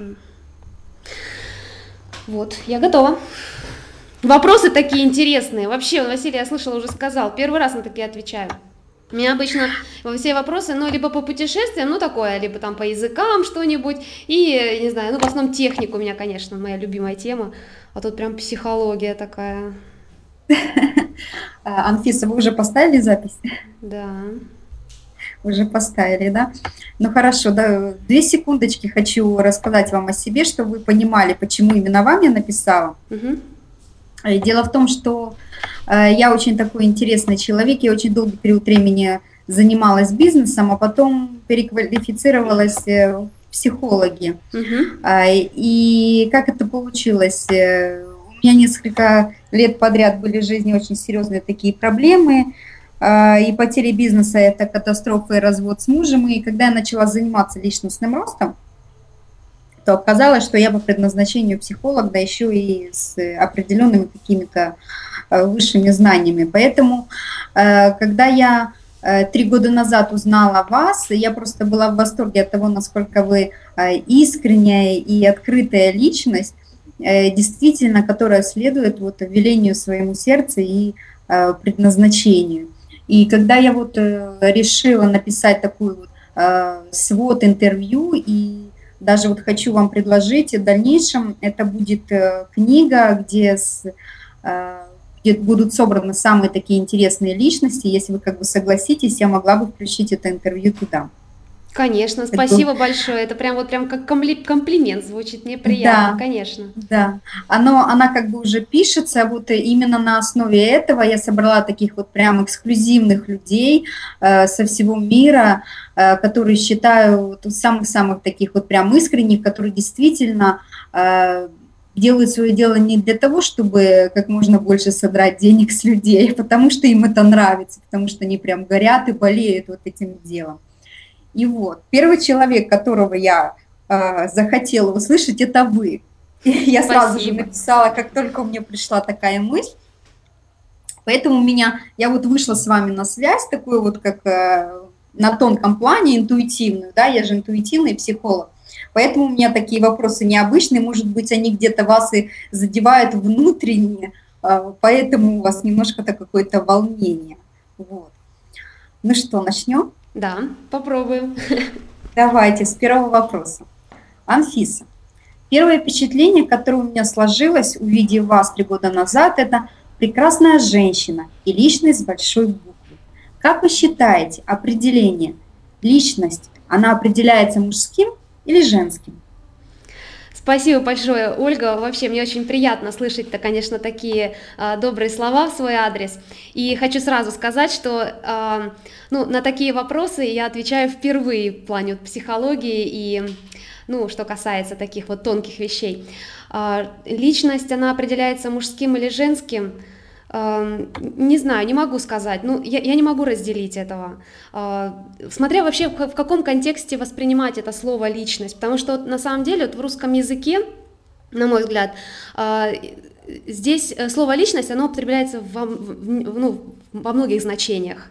Хорошо. Вот, я готова. Вопросы такие интересные. Вообще, Василий, я слышала, уже сказал, первый раз на такие отвечаю. У меня обычно все вопросы, ну, либо по путешествиям, ну, такое, либо там по языкам что-нибудь, и, не знаю, ну, в основном технику у меня, конечно, моя любимая тема, а тут прям психология такая. Анфиса, вы уже поставили запись? Да. Уже поставили, да? Ну хорошо, да, две секундочки хочу рассказать вам о себе, чтобы вы понимали, почему именно вам я написала. Угу. Дело в том, что э, я очень такой интересный человек, я очень долгий период времени занималась бизнесом, а потом переквалифицировалась э, в психологи. Угу. И как это получилось? У меня несколько лет подряд были в жизни очень серьезные такие проблемы, и потеря бизнеса – это катастрофа и развод с мужем. И когда я начала заниматься личностным ростом, то оказалось, что я по предназначению психолог, да еще и с определенными какими-то э, высшими знаниями. Поэтому, э, когда я э, три года назад узнала вас, я просто была в восторге от того, насколько вы искренняя и открытая личность, действительно, которая следует вот велению своему сердцу и предназначению. И когда я вот решила написать такую вот свод интервью и даже вот хочу вам предложить в дальнейшем, это будет э, книга, где, с, э, где будут собраны самые такие интересные личности. Если вы как бы согласитесь, я могла бы включить это интервью туда. Конечно, спасибо это... большое. Это прям вот прям как комплимент звучит, мне приятно, да, конечно. Да, оно, она как бы уже пишется, вот именно на основе этого я собрала таких вот прям эксклюзивных людей э, со всего мира, э, которые считаю самых-самых таких вот прям искренних, которые действительно э, делают свое дело не для того, чтобы как можно больше содрать денег с людей, а потому что им это нравится, потому что они прям горят и болеют вот этим делом. И вот, первый человек, которого я э, захотела услышать, это вы. И я сразу же написала, как только у меня пришла такая мысль. Поэтому у меня, я вот вышла с вами на связь, такую вот как э, на тонком плане, интуитивную, да, я же интуитивный психолог. Поэтому у меня такие вопросы необычные, может быть, они где-то вас и задевают внутренне, э, поэтому у вас немножко-то какое-то волнение. Вот. Ну что, начнем? Да, попробуем. Давайте с первого вопроса. Анфиса, первое впечатление, которое у меня сложилось, увидев вас три года назад, это прекрасная женщина и личность с большой буквы. Как вы считаете, определение личность, она определяется мужским или женским? Спасибо большое, Ольга. Вообще, мне очень приятно слышать-то, конечно, такие э, добрые слова в свой адрес. И хочу сразу сказать, что э, ну, на такие вопросы я отвечаю впервые в плане психологии и ну, что касается таких вот тонких вещей. Э, личность, она определяется мужским или женским – не знаю, не могу сказать, ну, я, я не могу разделить этого. А, смотря вообще в, каком контексте воспринимать это слово личность, потому что вот, на самом деле вот в русском языке, на мой взгляд, а, здесь э, слово личность, оно употребляется во, ну, во многих значениях.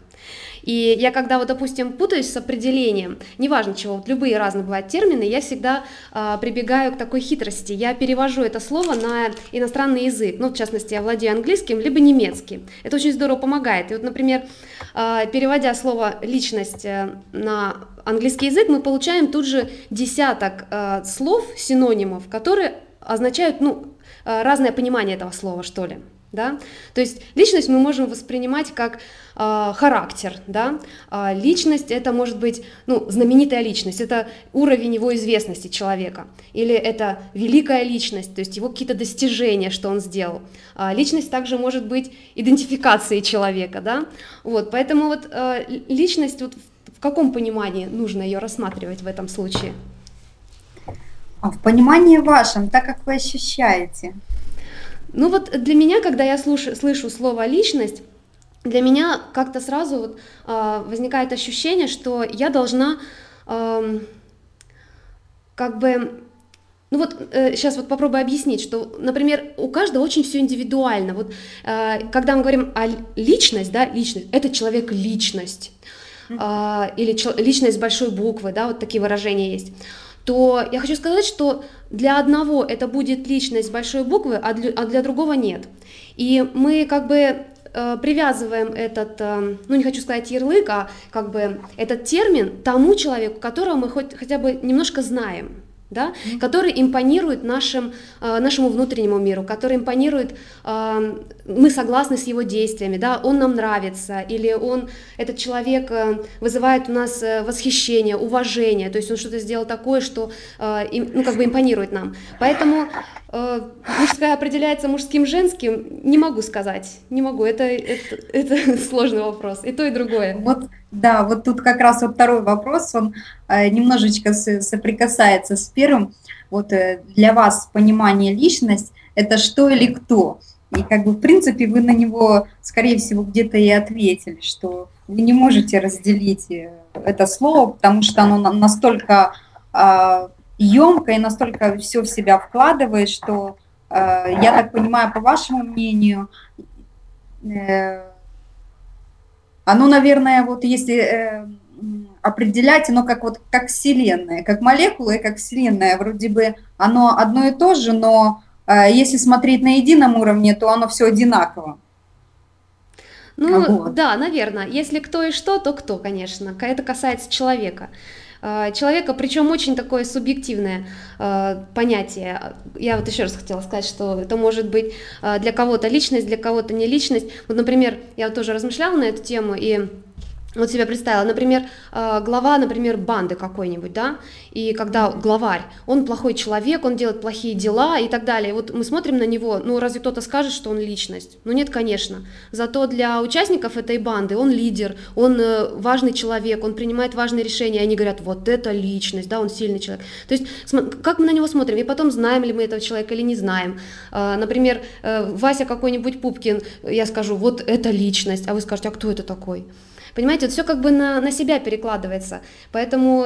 И я когда вот, допустим, путаюсь с определением, неважно чего, вот любые разные бывают термины, я всегда э, прибегаю к такой хитрости. Я перевожу это слово на иностранный язык, ну, в частности, я владею английским, либо немецким. Это очень здорово помогает. И вот, например, э, переводя слово «личность» э, на английский язык, мы получаем тут же десяток э, слов, синонимов, которые означают, ну, э, разное понимание этого слова, что ли. Да? То есть личность мы можем воспринимать как э, характер, да? а личность это может быть ну, знаменитая личность, это уровень его известности человека, или это великая личность, то есть его какие-то достижения, что он сделал. А личность также может быть идентификацией человека, да? вот, поэтому вот э, личность вот в каком понимании нужно ее рассматривать в этом случае? А в понимании вашем, так как вы ощущаете. Ну вот для меня, когда я слышу, слышу слово личность, для меня как-то сразу вот, э, возникает ощущение, что я должна э, как бы ну вот э, сейчас вот попробую объяснить, что, например, у каждого очень все индивидуально. Вот э, когда мы говорим о личность, да, личность, это человек личность, э, или личность с большой буквы, да, вот такие выражения есть то я хочу сказать, что для одного это будет личность большой буквы, а для, а для другого нет. И мы как бы э, привязываем этот, э, ну не хочу сказать ярлык, а как бы этот термин тому человеку, которого мы хоть, хотя бы немножко знаем да, mm-hmm. который импонирует нашим, э, нашему внутреннему миру, который импонирует, э, мы согласны с его действиями, да, он нам нравится, или он, этот человек э, вызывает у нас восхищение, уважение, то есть он что-то сделал такое, что, э, им, ну, как бы импонирует нам. Поэтому э, мужская определяется мужским, женским, не могу сказать, не могу, это, это, это сложный вопрос, и то, и другое. Вот да, вот тут как раз вот второй вопрос, он э, немножечко соприкасается с первым. Вот э, для вас понимание личность – это что или кто? И как бы в принципе вы на него, скорее всего, где-то и ответили, что вы не можете разделить э, это слово, потому что оно настолько емко и настолько все в себя вкладывает, что, я так понимаю, по вашему мнению, оно, наверное, вот если э, определять, оно как вот как Вселенная, как молекула и как Вселенная, вроде бы оно одно и то же, но э, если смотреть на едином уровне, то оно все одинаково. Ну, вот. да, наверное. Если кто и что, то кто, конечно. Это касается человека. Э, человека, причем очень такое субъективное э, понятие. Я вот еще раз хотела сказать, что это может быть э, для кого-то личность, для кого-то не личность. Вот, например, я тоже размышляла на эту тему и вот себя представила, например, э, глава, например, банды какой-нибудь, да, и когда главарь, он плохой человек, он делает плохие дела и так далее, вот мы смотрим на него, ну разве кто-то скажет, что он личность? Ну нет, конечно. Зато для участников этой банды он лидер, он э, важный человек, он принимает важные решения, они говорят, вот это личность, да, он сильный человек. То есть как мы на него смотрим, и потом знаем ли мы этого человека или не знаем. Э, например, Вася какой-нибудь Пупкин, я скажу, вот это личность, а вы скажете, а кто это такой? Понимаете, вот все как бы на, на себя перекладывается. Поэтому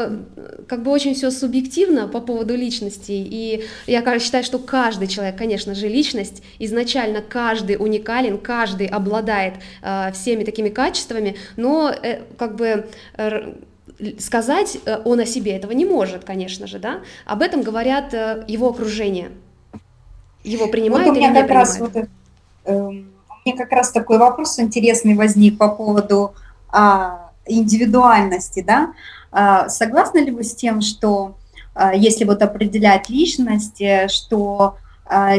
как бы очень все субъективно по поводу личности. И я считаю, что каждый человек, конечно же, личность. Изначально каждый уникален, каждый обладает э, всеми такими качествами, но э, как бы э, сказать э, он о себе этого не может, конечно же, да. Об этом говорят э, его окружение. Его принимают вот или не как принимают. Раз вот, э, у меня как раз такой вопрос интересный возник по поводу индивидуальности, да, а, согласны ли вы с тем, что а, если вот определять личность, э, что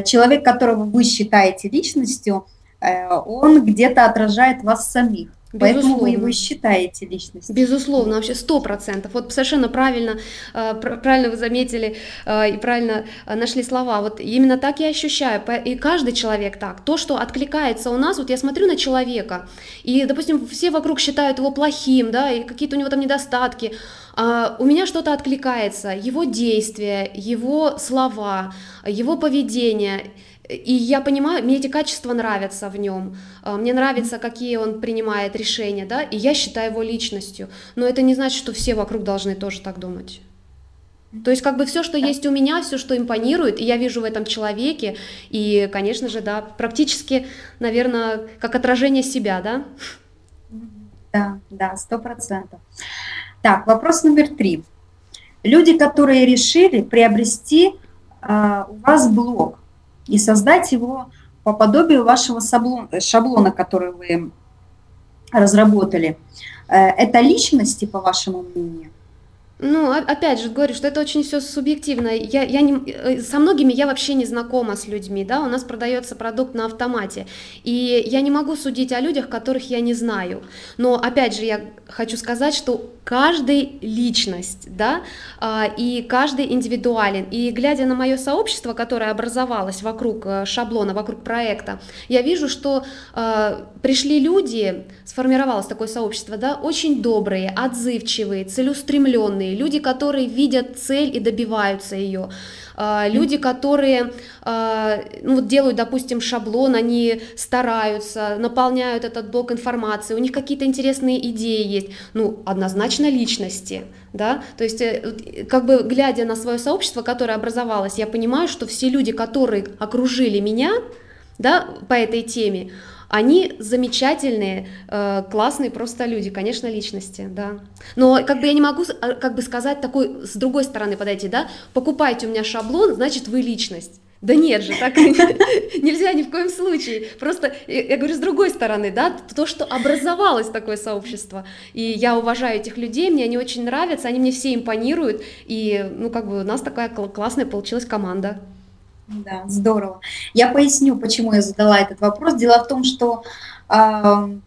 человек, которого вы считаете личностью, э, он где-то отражает вас самих? Безусловно. Поэтому вы его считаете личностью. Безусловно, вообще сто процентов. Вот совершенно правильно, э, правильно вы заметили э, и правильно э, нашли слова. Вот именно так я ощущаю. И каждый человек так. То, что откликается у нас, вот я смотрю на человека, и, допустим, все вокруг считают его плохим, да, и какие-то у него там недостатки. А у меня что-то откликается, его действия, его слова, его поведение – и я понимаю, мне эти качества нравятся в нем, а, мне нравится, какие он принимает решения, да, и я считаю его личностью. Но это не значит, что все вокруг должны тоже так думать. То есть как бы все, что есть у меня, все, что импонирует, и я вижу в этом человеке, и, конечно же, да, практически, наверное, как отражение себя, да? Да, да, сто процентов. Так, вопрос номер три. Люди, которые решили приобрести э, у вас блог, и создать его по подобию вашего шаблона, который вы разработали. Э, это личности, по вашему мнению? Ну, опять же, говорю, что это очень все субъективно. Я, я не, э, со многими я вообще не знакома с людьми, да, у нас продается продукт на автомате, и я не могу судить о людях, которых я не знаю. Но, опять же, я хочу сказать, что каждый личность, да, а, и каждый индивидуален. И глядя на мое сообщество, которое образовалось вокруг э, шаблона, вокруг проекта, я вижу, что э, пришли люди, сформировалось такое сообщество, да, очень добрые, отзывчивые, целеустремленные, люди, которые видят цель и добиваются ее. А, люди, которые а, ну, вот делают, допустим, шаблон, они стараются, наполняют этот блок информации, у них какие-то интересные идеи есть, ну, однозначно личности, да, то есть э, как бы глядя на свое сообщество, которое образовалось, я понимаю, что все люди, которые окружили меня, да, по этой теме, они замечательные, э, классные просто люди, конечно, личности, да. Но как бы я не могу а, как бы сказать такой, с другой стороны подойти, да, покупайте у меня шаблон, значит вы личность. Да нет же, так нельзя ни в коем случае. Просто, я говорю, с другой стороны, да, то, что образовалось такое сообщество, и я уважаю этих людей, мне они очень нравятся, они мне все импонируют, и, ну, как бы у нас такая классная получилась команда. Да, здорово. Я поясню, почему я задала этот вопрос. Дело в том, что э,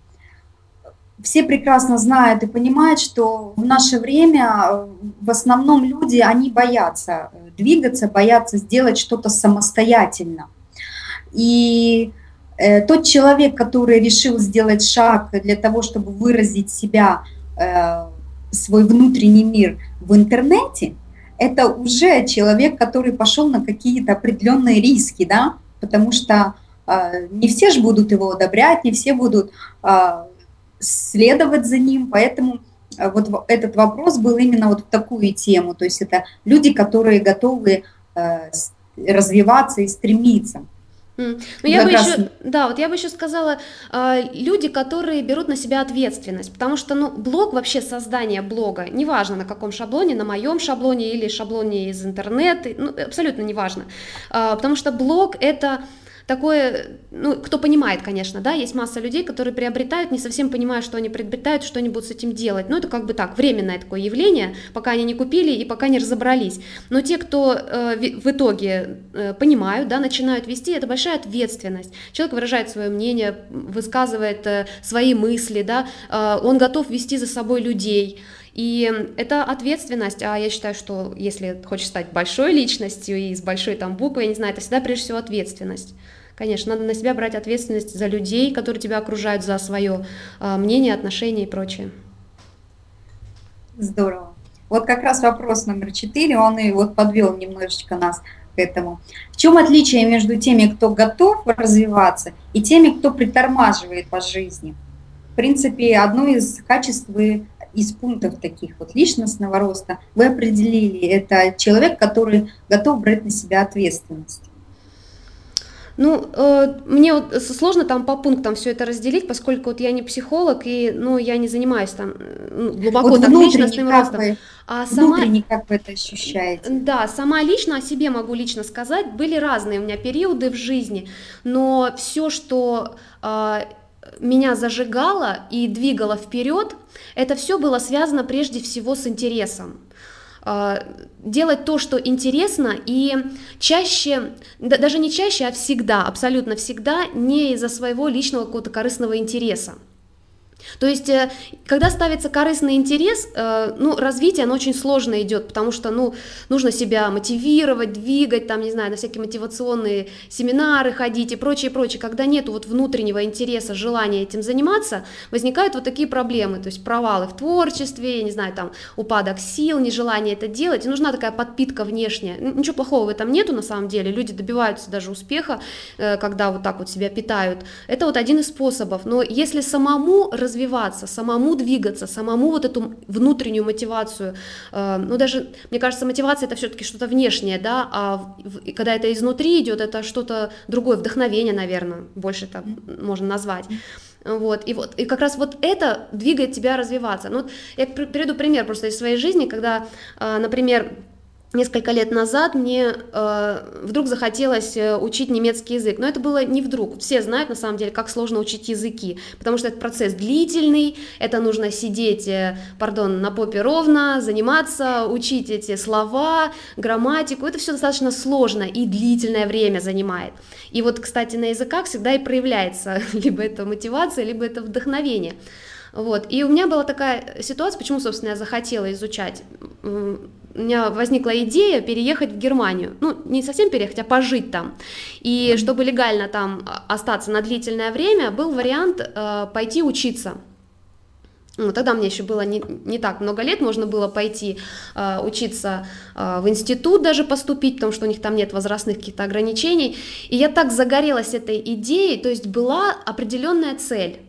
все прекрасно знают и понимают, что в наше время э, в основном люди, они боятся двигаться, боятся сделать что-то самостоятельно. И э, тот человек, который решил сделать шаг для того, чтобы выразить себя, э, свой внутренний мир в интернете – это уже человек, который пошел на какие-то определенные риски, да, потому что э, не все же будут его одобрять, не все будут э, следовать за ним, поэтому э, вот этот вопрос был именно вот в такую тему, то есть это люди, которые готовы э, развиваться и стремиться. Ну, я бы еще, да, вот я бы еще сказала, э, люди, которые берут на себя ответственность, потому что, ну, блог вообще создание блога, неважно на каком шаблоне, на моем шаблоне или шаблоне из интернета, ну, абсолютно неважно, э, потому что блог это такое, ну, кто понимает, конечно, да, есть масса людей, которые приобретают, не совсем понимая, что они приобретают, что они будут с этим делать. Ну, это как бы так, временное такое явление, пока они не купили и пока не разобрались. Но те, кто э, в итоге э, понимают, да, начинают вести, это большая ответственность. Человек выражает свое мнение, высказывает э, свои мысли, да, э, он готов вести за собой людей. И это ответственность, а я считаю, что если хочешь стать большой личностью и с большой там буквой, я не знаю, это всегда прежде всего ответственность. Конечно, надо на себя брать ответственность за людей, которые тебя окружают, за свое э, мнение, отношения и прочее. Здорово. Вот как раз вопрос номер четыре, он и вот подвел немножечко нас к этому. В чем отличие между теми, кто готов развиваться, и теми, кто притормаживает по жизни? В принципе, одно из качеств вы из пунктов таких вот личностного роста вы определили, это человек, который готов брать на себя ответственность. Ну, э, мне вот сложно там по пунктам все это разделить, поскольку вот я не психолог, и, ну, я не занимаюсь там ну, глубоко вот там личностным ростом. Вы, а сама, внутренне как вы это ощущаете? Да, сама лично о себе могу лично сказать, были разные у меня периоды в жизни, но все, что э, меня зажигало и двигало вперед, это все было связано прежде всего с интересом. А, делать то, что интересно, и чаще, даже не чаще, а всегда, абсолютно всегда, не из-за своего личного какого-то корыстного интереса. То есть, э, когда ставится корыстный интерес, э, ну, развитие, оно очень сложно идет, потому что, ну, нужно себя мотивировать, двигать, там, не знаю, на всякие мотивационные семинары ходить и прочее, прочее. Когда нет вот внутреннего интереса, желания этим заниматься, возникают вот такие проблемы, то есть провалы в творчестве, не знаю, там, упадок сил, нежелание это делать, и нужна такая подпитка внешняя. Ничего плохого в этом нету, на самом деле, люди добиваются даже успеха, э, когда вот так вот себя питают. Это вот один из способов, но если самому развиваться, самому двигаться, самому вот эту внутреннюю мотивацию, э, ну даже, мне кажется, мотивация это все-таки что-то внешнее, да, а когда это изнутри идет, это что-то другое, вдохновение, наверное, больше это можно назвать. Вот, и вот, и как раз вот это двигает тебя развиваться. Ну, вот я приведу пример просто из своей жизни, когда, э, например, несколько лет назад мне э, вдруг захотелось э, учить немецкий язык. Но это было не вдруг. Все знают на самом деле, как сложно учить языки, потому что это процесс длительный, это нужно сидеть, э, пардон, на попе ровно, заниматься, учить эти слова, грамматику. Это все достаточно сложно и длительное время занимает. И вот, кстати, на языках всегда и проявляется либо это мотивация, либо это вдохновение. Вот. И у меня была такая ситуация, почему, собственно, я захотела изучать у меня возникла идея переехать в Германию. Ну, не совсем переехать, а пожить там. И чтобы легально там остаться на длительное время, был вариант э, пойти учиться. Ну, тогда мне еще было не, не так много лет, можно было пойти э, учиться э, в институт даже поступить, потому что у них там нет возрастных каких-то ограничений. И я так загорелась этой идеей, то есть была определенная цель.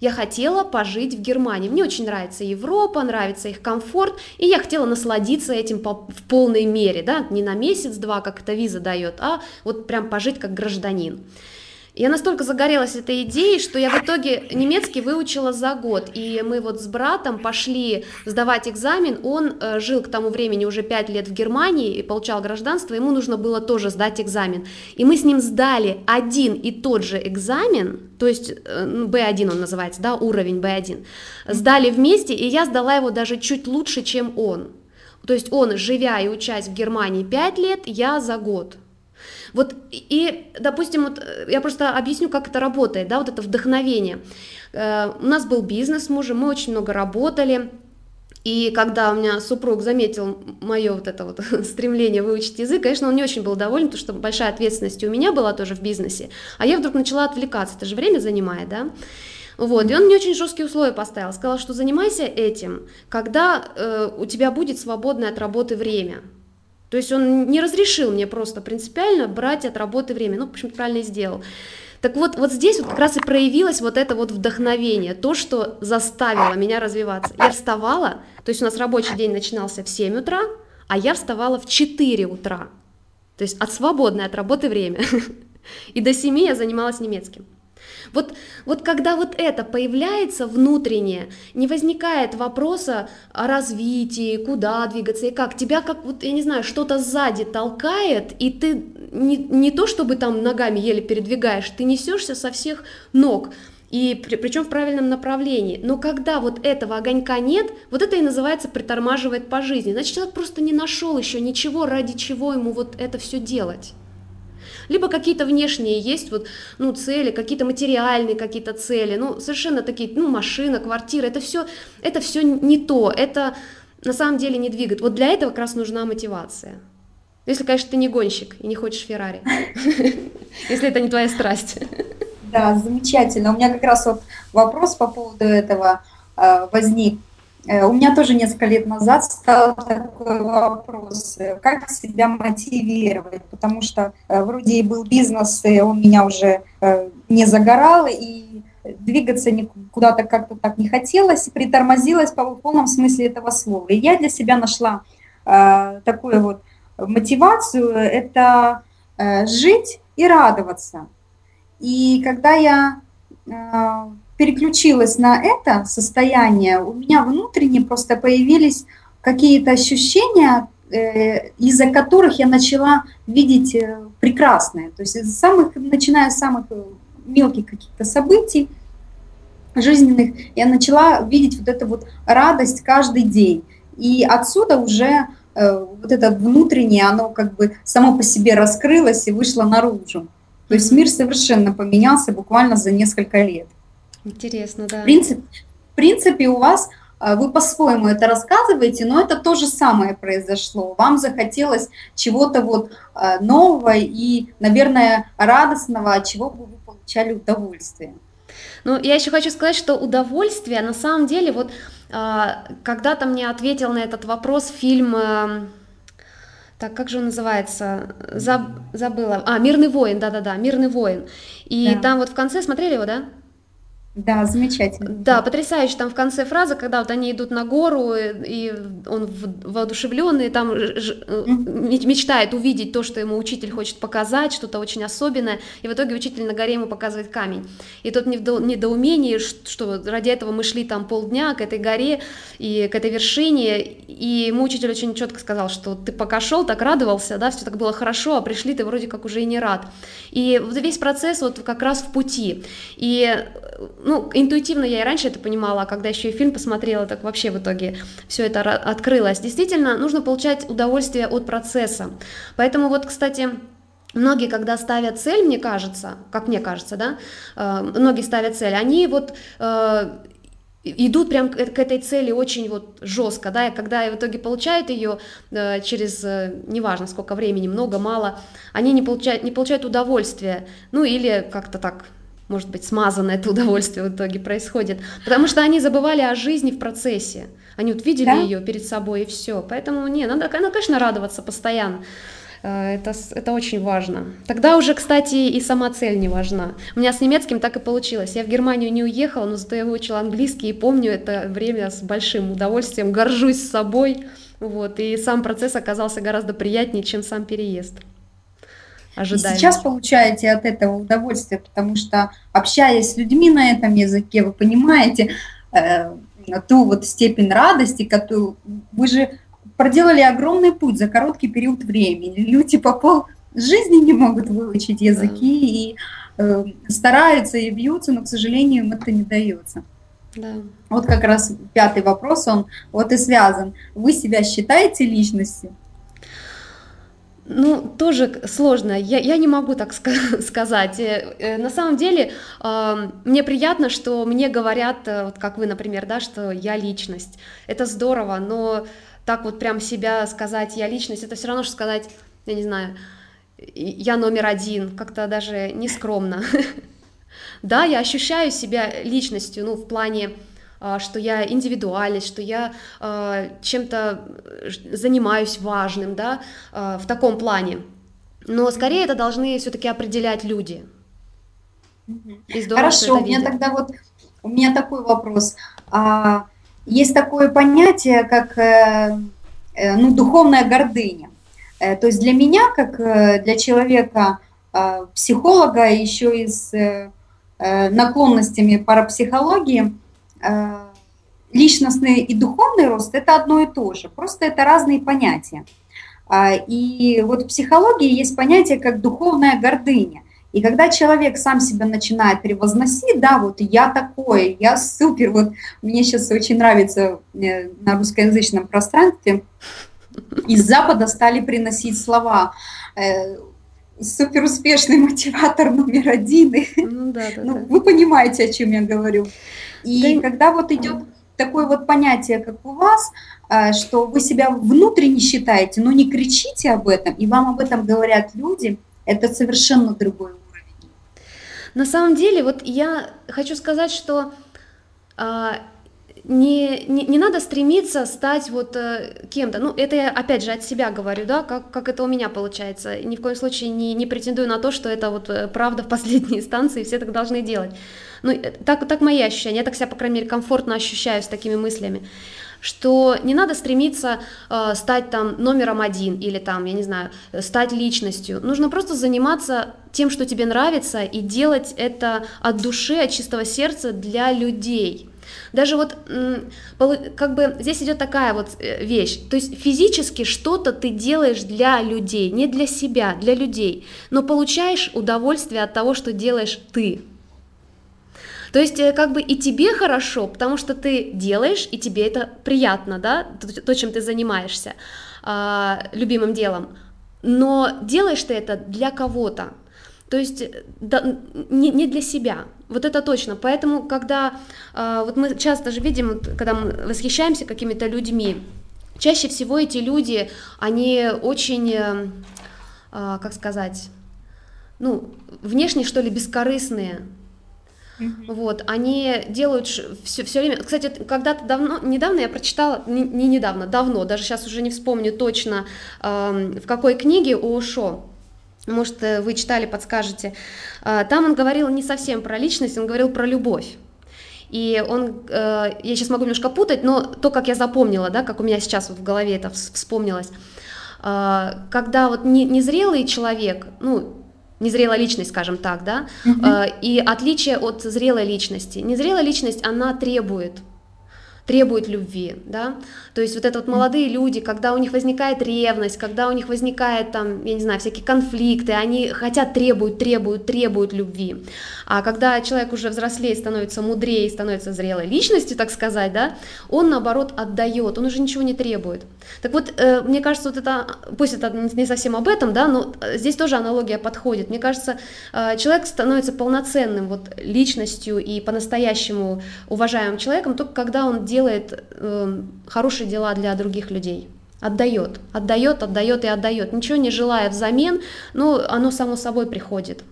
Я хотела пожить в Германии. Мне очень нравится Европа, нравится их комфорт, и я хотела насладиться этим по, в полной мере, да, не на месяц-два, как эта виза дает, а вот прям пожить как гражданин. Я настолько загорелась этой идеей, что я в итоге немецкий выучила за год. И мы вот с братом пошли сдавать экзамен. Он э, жил к тому времени уже 5 лет в Германии и получал гражданство. Ему нужно было тоже сдать экзамен. И мы с ним сдали один и тот же экзамен, то есть э, ну, B1 он называется, да, уровень B1. Сдали вместе, и я сдала его даже чуть лучше, чем он. То есть он, живя и учась в Германии 5 лет, я за год. Вот и, допустим, вот э, я просто объясню, как это работает, да, вот это вдохновение. Э, у нас был бизнес с мужем, мы очень много работали, и когда у меня супруг заметил мое вот это вот стремление выучить язык, конечно, он не очень был доволен, потому что большая ответственность у меня была тоже в бизнесе, а я вдруг начала отвлекаться, это же время занимает, да, вот, и он мне очень жесткие условия поставил, сказал, что занимайся этим, когда э, у тебя будет свободное от работы время, то есть он не разрешил мне просто принципиально брать от работы время. Ну, в общем, правильно и сделал. Так вот, вот здесь вот как раз и проявилось вот это вот вдохновение, то, что заставило меня развиваться. Я вставала, то есть у нас рабочий день начинался в 7 утра, а я вставала в 4 утра. То есть от свободной от работы время. И до 7 я занималась немецким. Вот, вот когда вот это появляется внутреннее, не возникает вопроса о развитии, куда двигаться и как. Тебя как, вот, я не знаю, что-то сзади толкает, и ты не, не то чтобы там ногами еле передвигаешь, ты несешься со всех ног. И при, причем в правильном направлении. Но когда вот этого огонька нет, вот это и называется притормаживает по жизни. Значит, человек просто не нашел еще ничего, ради чего ему вот это все делать либо какие-то внешние есть вот, ну, цели, какие-то материальные какие-то цели, ну, совершенно такие, ну, машина, квартира, это все, это все не то, это на самом деле не двигает. Вот для этого как раз нужна мотивация. Если, конечно, ты не гонщик и не хочешь Феррари, если это не твоя страсть. Да, замечательно. У меня как раз вот вопрос по поводу этого э, возник. Э, у меня тоже несколько лет назад стал такой вопрос, э, как себя мотивировать, потому что э, вроде и был бизнес, и он меня уже не загорал, и двигаться куда-то как-то так не хотелось, притормозилась по полном смысле этого слова. И я для себя нашла такую вот мотивацию, это жить и радоваться. И когда я переключилась на это состояние, у меня внутренне просто появились какие-то ощущения, э, из-за которых я начала видеть э, прекрасное. То есть из самых, начиная с самых э, мелких каких-то событий жизненных, я начала видеть вот эту вот радость каждый день. И отсюда уже вот это внутреннее, оно как бы само по себе раскрылось и вышло наружу. То есть мир совершенно поменялся буквально за несколько лет. Интересно, да. В принципе, в принципе у вас а, вы по-своему это рассказываете, но это то же самое произошло. Вам захотелось чего-то вот а, нового и, наверное, радостного, от чего бы вы получали удовольствие. Ну, я еще хочу сказать, что удовольствие, на самом деле, вот а, когда-то мне ответил на этот вопрос фильм, так, как же он называется? Заб, забыла. А, «Мирный воин», да-да-да, «Мирный воин». И да. там вот в конце, смотрели его, да? Да, замечательно. Да, потрясающе. Там в конце фразы, когда вот они идут на гору, и он воодушевленный, там мечтает увидеть то, что ему учитель хочет показать, что-то очень особенное, и в итоге учитель на горе ему показывает камень. И тот не в недоумении, что ради этого мы шли там полдня к этой горе и к этой вершине, и ему учитель очень четко сказал, что ты пока шел, так радовался, да, все так было хорошо, а пришли ты вроде как уже и не рад. И вот весь процесс вот как раз в пути. И ну, интуитивно я и раньше это понимала, а когда еще и фильм посмотрела, так вообще в итоге все это открылось. Действительно, нужно получать удовольствие от процесса. Поэтому вот, кстати, Многие, когда ставят цель, мне кажется, как мне кажется, да, э, многие ставят цель, они вот э, идут прям к этой цели очень вот жестко, да, и когда в итоге получают ее э, через, неважно сколько времени, много, мало, они не получают, не получают удовольствия, ну или как-то так может быть, смазано это удовольствие в итоге происходит, потому что они забывали о жизни в процессе, они вот видели да? ее перед собой и все, поэтому не, надо, надо, конечно, радоваться постоянно, э, это, это очень важно. Тогда уже, кстати, и сама цель не важна. У меня с немецким так и получилось. Я в Германию не уехала, но зато я выучила английский и помню это время с большим удовольствием, горжусь собой. Вот, и сам процесс оказался гораздо приятнее, чем сам переезд. Ожидаем. И сейчас получаете от этого удовольствие, потому что общаясь с людьми на этом языке, вы понимаете э, ту вот степень радости, которую вы же проделали огромный путь за короткий период времени. Люди по пол жизни не могут выучить языки и э, стараются и бьются, но, к сожалению, им это не дается. Да. Вот как раз пятый вопрос, он вот и связан. Вы себя считаете личностью? Ну, тоже сложно. Я, я не могу так сказать. Э, э, на самом деле, мне приятно, что мне говорят, э, вот как вы, например, да, что я личность. Это здорово, но так вот прям себя сказать, я личность, это все равно, что сказать, я не знаю, я номер один, как-то даже не скромно. Да, я ощущаю себя личностью, ну, в плане что я индивидуальность, что я а, чем-то э, занимаюсь важным, да, а, в таком плане. Но скорее это должны все-таки определять люди. здорово, Хорошо, у меня видят. тогда вот у меня такой вопрос. Есть такое понятие, как э, э, ну, духовная гордыня. То есть для меня, как для человека, психолога, еще и с наклонностями парапсихологии, личностный и духовный рост – это одно и то же, просто это разные понятия. А, и вот в психологии есть понятие как духовная гордыня. И когда человек сам себя начинает превозносить, да, вот я такой, я супер, вот мне сейчас очень нравится э, на русскоязычном пространстве, из Запада стали приносить слова э, супер успешный мотиватор номер один. Ну, да, да, ну, да. Вы понимаете, о чем я говорю. И да. когда вот идет такое вот понятие, как у вас, э, что вы себя внутренне считаете, но не кричите об этом, и вам об этом говорят люди, это совершенно другой уровень. На самом деле, вот я хочу сказать, что а, не, не, не надо стремиться стать вот э, кем-то. Ну, это я опять же от себя говорю, да, как, как это у меня получается. Ни в коем случае не, не претендую на то, что это вот э, правда в последней инстанции, все так должны делать. Ну, э, так, так мои ощущения, я так себя, по крайней мере, комфортно ощущаю с такими мыслями что не надо стремиться э, стать там номером один или там, я не знаю, стать личностью. Нужно просто заниматься тем, что тебе нравится, и делать это от души, от чистого сердца для людей. Даже вот как бы здесь идет такая вот э, вещь, то есть физически что-то ты делаешь для людей, не для себя, для людей, но получаешь удовольствие от того, что делаешь ты. То есть э, как бы и тебе хорошо, потому что ты делаешь, и тебе это приятно, да, то, чем ты занимаешься, а, любимым делом, но делаешь ты это для кого-то, то есть э, да, не, не для себя, вот это точно. Поэтому, когда э, вот мы часто же видим, когда мы восхищаемся какими-то людьми, чаще всего эти люди, они очень, э, э, как сказать, ну, внешне что ли бескорыстные. Mm-hmm. Вот, они делают все, все время. Кстати, когда-то давно, недавно я прочитала, не, не недавно, давно, даже сейчас уже не вспомню точно, э, в какой книге у Шо может, э, вы читали, подскажете. А, там он говорил не совсем про личность, он говорил про любовь. И он, э, я сейчас могу немножко путать, но то, как я запомнила, да, как у меня сейчас вот в голове это вспомнилось, а, когда вот незрелый человек, ну, незрелая личность, скажем так, да, uh и отличие от зрелой личности. Незрелая личность, она требует, требует любви, да, то есть вот это вот молодые люди, когда у них возникает ревность, когда у них возникает там, я не знаю, всякие конфликты, они хотят, требуют, требуют, требуют любви. А когда человек уже взрослее, становится мудрее, становится зрелой личностью, так сказать, да, он наоборот отдает, он уже ничего не требует. Так вот, э, мне кажется, вот это, пусть это не совсем об этом, да, но здесь тоже аналогия подходит. Мне кажется, э, человек становится полноценным вот личностью и по-настоящему уважаемым человеком только когда он делает э, хорошие хорошие дела для других людей. Отдает, отдает, отдает и отдает, ничего не желая взамен, но оно само собой приходит.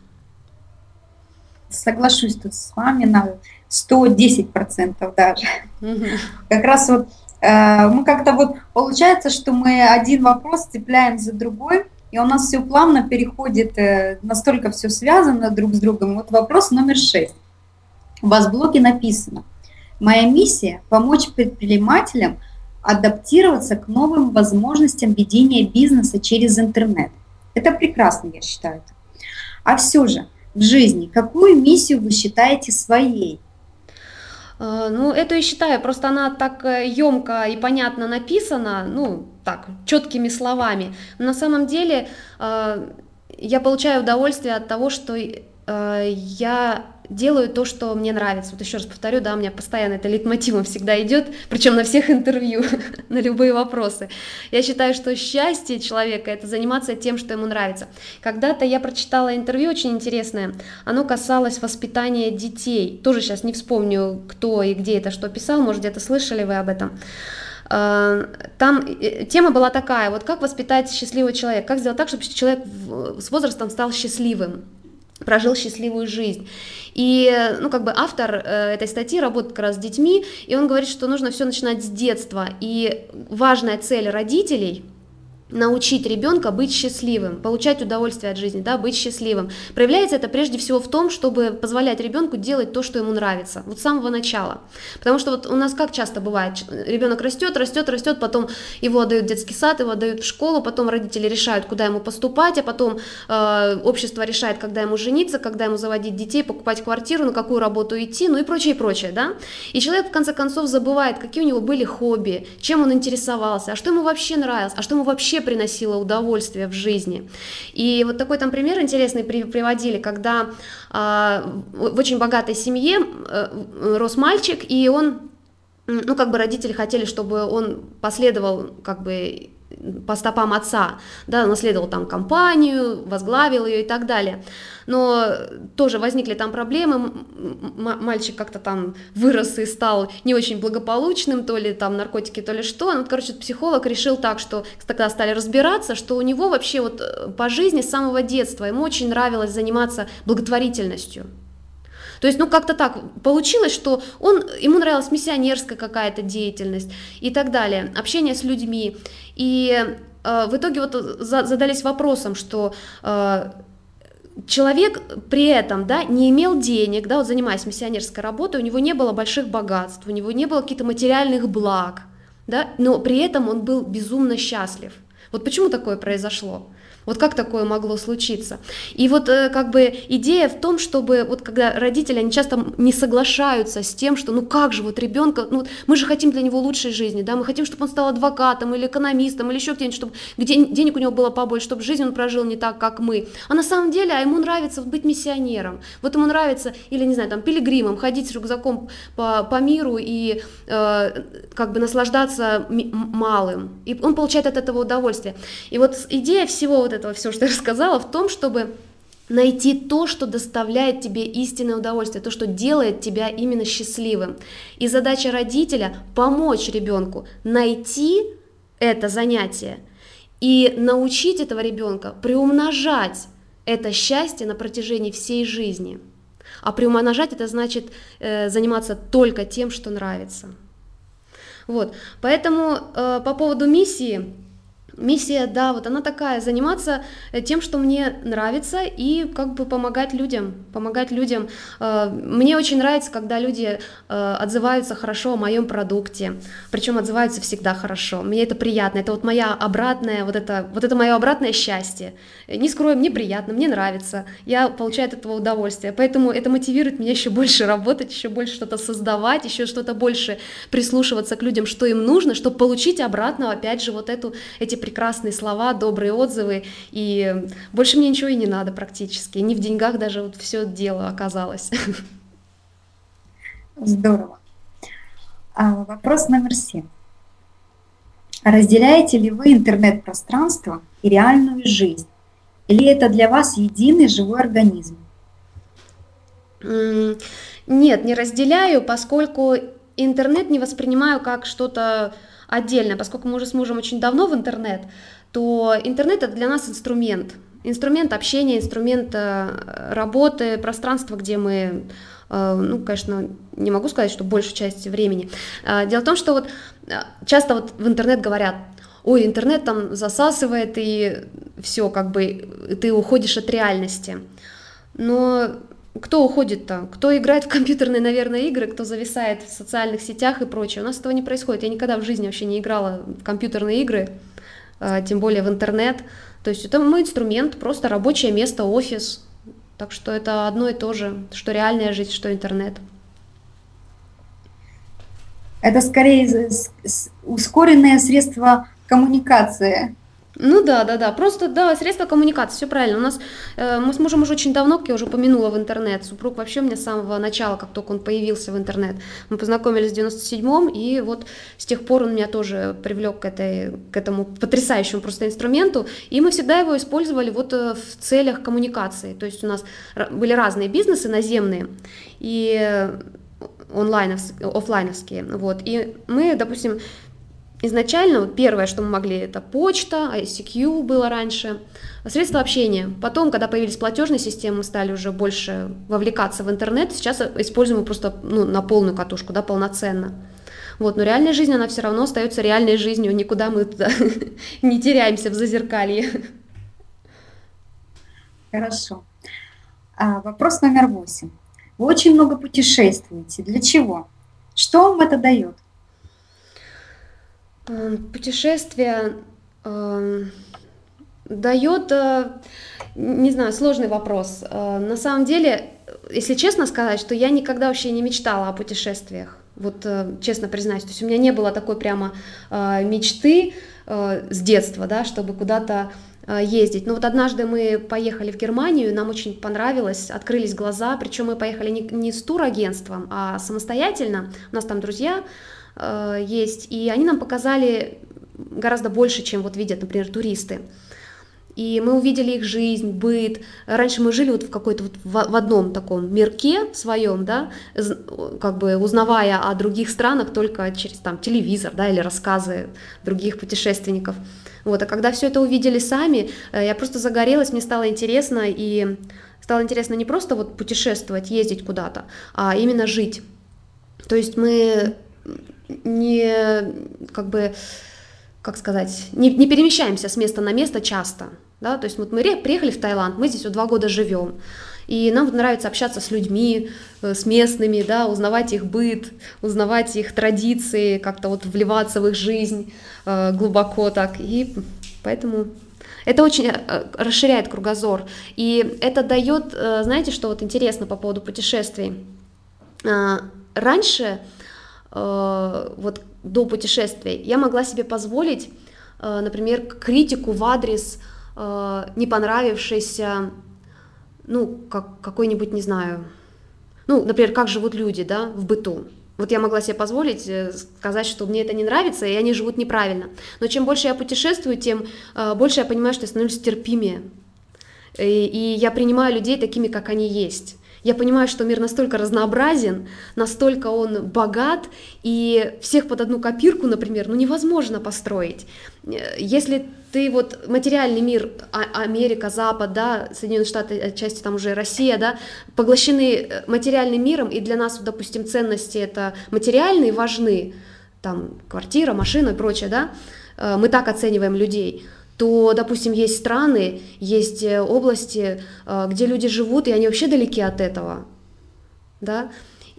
Соглашусь тут с вами на 110% даже. Угу. Как раз вот э, мы как-то вот получается, что мы один вопрос цепляем за другой, и у нас все плавно переходит, э, настолько все связано друг с другом. Вот вопрос номер шесть. У вас в блоге написано, моя миссия – помочь предпринимателям – адаптироваться к новым возможностям ведения бизнеса через интернет. Это прекрасно, я считаю. А все же, в жизни, какую миссию вы считаете своей? А, ну, это я считаю, просто она так емко и понятно написана, ну, так, четкими словами. Но на самом деле а, я получаю удовольствие от того, что я делаю то, что мне нравится. Вот еще раз повторю, да, у меня постоянно это лейтмотивом всегда идет, причем на всех интервью, на любые вопросы. Я считаю, что счастье человека это заниматься тем, что ему нравится. Когда-то я прочитала интервью очень интересное, оно касалось воспитания детей. Тоже сейчас не вспомню, кто и где это что писал, может где-то слышали вы об этом. А, там э, тема была такая, вот как воспитать счастливого человека, как сделать так, чтобы человек с возрастом стал счастливым прожил счастливую жизнь. И, ну, как бы автор э, этой статьи работает как раз с детьми, и он говорит, что нужно все начинать с детства. И важная цель родителей – научить ребенка быть счастливым, получать удовольствие от жизни, да, быть счастливым. Проявляется это прежде всего в том, чтобы позволять ребенку делать то, что ему нравится, вот с самого начала. Потому что вот у нас как часто бывает, ребенок растет, растет, растет, потом его отдают в детский сад, его отдают в школу, потом родители решают, куда ему поступать, а потом э, общество решает, когда ему жениться, когда ему заводить детей, покупать квартиру, на какую работу идти, ну и прочее, прочее, да. И человек в конце концов забывает, какие у него были хобби, чем он интересовался, а что ему вообще нравилось, а что ему вообще приносило удовольствие в жизни. И вот такой там пример интересный приводили, когда а, в очень богатой семье а, рос мальчик, и он ну, как бы родители хотели, чтобы он последовал, как бы, по стопам отца, да, наследовал там компанию, возглавил ее и так далее. Но тоже возникли там проблемы, мальчик как-то там вырос и стал не очень благополучным, то ли там наркотики, то ли что. Ну, короче, психолог решил так, что тогда стали разбираться, что у него вообще вот э, по жизни с самого детства ему очень нравилось заниматься благотворительностью. То есть, ну, как-то так получилось, что он, ему нравилась миссионерская какая-то деятельность и так далее, общение с людьми. И э, в итоге вот за, задались вопросом, что э, человек при этом да, не имел денег, да, вот занимаясь миссионерской работой, у него не было больших богатств, у него не было каких-то материальных благ, да, но при этом он был безумно счастлив. Вот почему такое произошло? Вот как такое могло случиться? И вот э, как бы идея в том, чтобы вот когда родители, они часто не соглашаются с тем, что ну как же вот ребенка, ну мы же хотим для него лучшей жизни, да, мы хотим, чтобы он стал адвокатом или экономистом или еще где-нибудь, чтобы где, денег у него было побольше, чтобы жизнь он прожил не так, как мы. А на самом деле, а ему нравится быть миссионером, вот ему нравится, или не знаю, там, пилигримом, ходить с рюкзаком по, по миру и э, как бы наслаждаться малым. И он получает от этого удовольствие. И вот идея всего вот этого все, что я рассказала, в том, чтобы найти то, что доставляет тебе истинное удовольствие, то, что делает тебя именно счастливым. И задача родителя – помочь ребенку найти это занятие и научить этого ребенка приумножать это счастье на протяжении всей жизни. А приумножать это значит э, заниматься только тем, что нравится. Вот, поэтому э, по поводу миссии Миссия, да, вот она такая, заниматься э, тем, что мне нравится, и как бы помогать людям, помогать людям. Э, мне очень нравится, когда люди э, отзываются хорошо о моем продукте, причем отзываются всегда хорошо. Мне это приятно, это вот моя обратная, вот это, вот это мое обратное счастье. Не скрою, мне приятно, мне нравится, я получаю от этого удовольствие, поэтому это мотивирует меня еще больше работать, еще больше что-то создавать, еще что-то больше прислушиваться к людям, что им нужно, чтобы получить обратно, опять же, вот эту, эти прекрасные слова, добрые отзывы, и больше мне ничего и не надо практически, не в деньгах даже вот все дело оказалось. Здорово. А, вопрос номер семь. Разделяете ли вы интернет-пространство и реальную жизнь? Или это для вас единый живой организм? Нет, не разделяю, поскольку интернет не воспринимаю как что-то отдельно, поскольку мы уже с мужем очень давно в интернет, то интернет это для нас инструмент, инструмент общения, инструмент э, работы, пространство, где мы, э, ну, конечно, не могу сказать, что большую часть времени. Э, дело в том, что вот часто вот в интернет говорят, ой, интернет там засасывает, и все, как бы ты уходишь от реальности. Но кто уходит-то? Кто играет в компьютерные, наверное, игры, кто зависает в социальных сетях и прочее. У нас этого не происходит. Я никогда в жизни вообще не играла в компьютерные игры, а, тем более в интернет. То есть это мой инструмент, просто рабочее место, офис. Так что это одно и то же, что реальная жизнь, что интернет. Это скорее ускоренное средство коммуникации ну да, да, да, просто да, средства коммуникации, все правильно. У нас э, мы с мужем уже очень давно, как я уже упомянула, в интернет. Супруг вообще у меня с самого начала, как только он появился в интернет. Мы познакомились в 97-м, и вот с тех пор он меня тоже привлек к, этой, к этому потрясающему просто инструменту, и мы всегда его использовали вот э, в целях коммуникации. То есть у нас были разные бизнесы наземные, и онлайновские, офлайновские, вот, и мы, допустим, Изначально первое, что мы могли, это почта, ICQ было раньше, средства общения. Потом, когда появились платежные системы, мы стали уже больше вовлекаться в интернет. Сейчас используем его просто ну, на полную катушку, да, полноценно. Вот, но реальная жизнь, она все равно остается реальной жизнью, никуда мы туда не теряемся в зазеркалье. Хорошо. А, вопрос номер восемь. Вы очень много путешествуете. Для чего? Что вам это дает? Эм, путешествие э, дает, э, не знаю, сложный вопрос. Э, на самом деле, если честно сказать, что я никогда вообще не мечтала о путешествиях. Вот э, честно признаюсь, то есть у меня не было такой прямо мечты с детства, да, чтобы куда-то ездить. Но вот однажды мы поехали в Германию, нам очень понравилось, открылись глаза, причем мы поехали не, не с турагентством, а самостоятельно. У нас там друзья Э, есть, и они нам показали гораздо больше, чем вот видят, например, туристы. И мы увидели их жизнь, быт. Раньше мы жили вот в какой-то вот в, в одном таком мирке своем, да, как бы узнавая о других странах только через там телевизор, да, или рассказы других путешественников. Вот, а когда все это увидели сами, э, я просто загорелась, мне стало интересно, и стало интересно не просто вот путешествовать, ездить куда-то, а именно жить. То есть мы не, как бы, как сказать, не, не перемещаемся с места на место часто, да, то есть вот мы приехали в Таиланд, мы здесь вот два года живем, и нам вот нравится общаться с людьми, э, с местными, да, узнавать их быт, узнавать их традиции, как-то вот вливаться в их жизнь э, глубоко так, и поэтому это очень э, расширяет кругозор, и это дает, знаете, что вот интересно по поводу путешествий, раньше Э, вот до путешествия, я могла себе позволить, э, например, критику в адрес э, не понравившейся, ну, как, какой-нибудь, не знаю, ну, например, как живут люди, да, в быту. Вот я могла себе позволить сказать, что мне это не нравится, и они живут неправильно. Но чем больше я путешествую, тем больше я понимаю, что я становлюсь терпимее. И, и я принимаю людей такими, как они есть. Я понимаю, что мир настолько разнообразен, настолько он богат, и всех под одну копирку, например, ну невозможно построить. Если ты вот материальный мир, а, Америка, Запад, да, Соединенные Штаты, отчасти там уже Россия, да, поглощены э, материальным миром, и для нас, допустим, ценности это материальные важны, там квартира, машина и прочее, да, э, мы так оцениваем людей то, допустим, есть страны, есть э, области, э, где люди живут, и они вообще далеки от этого, да,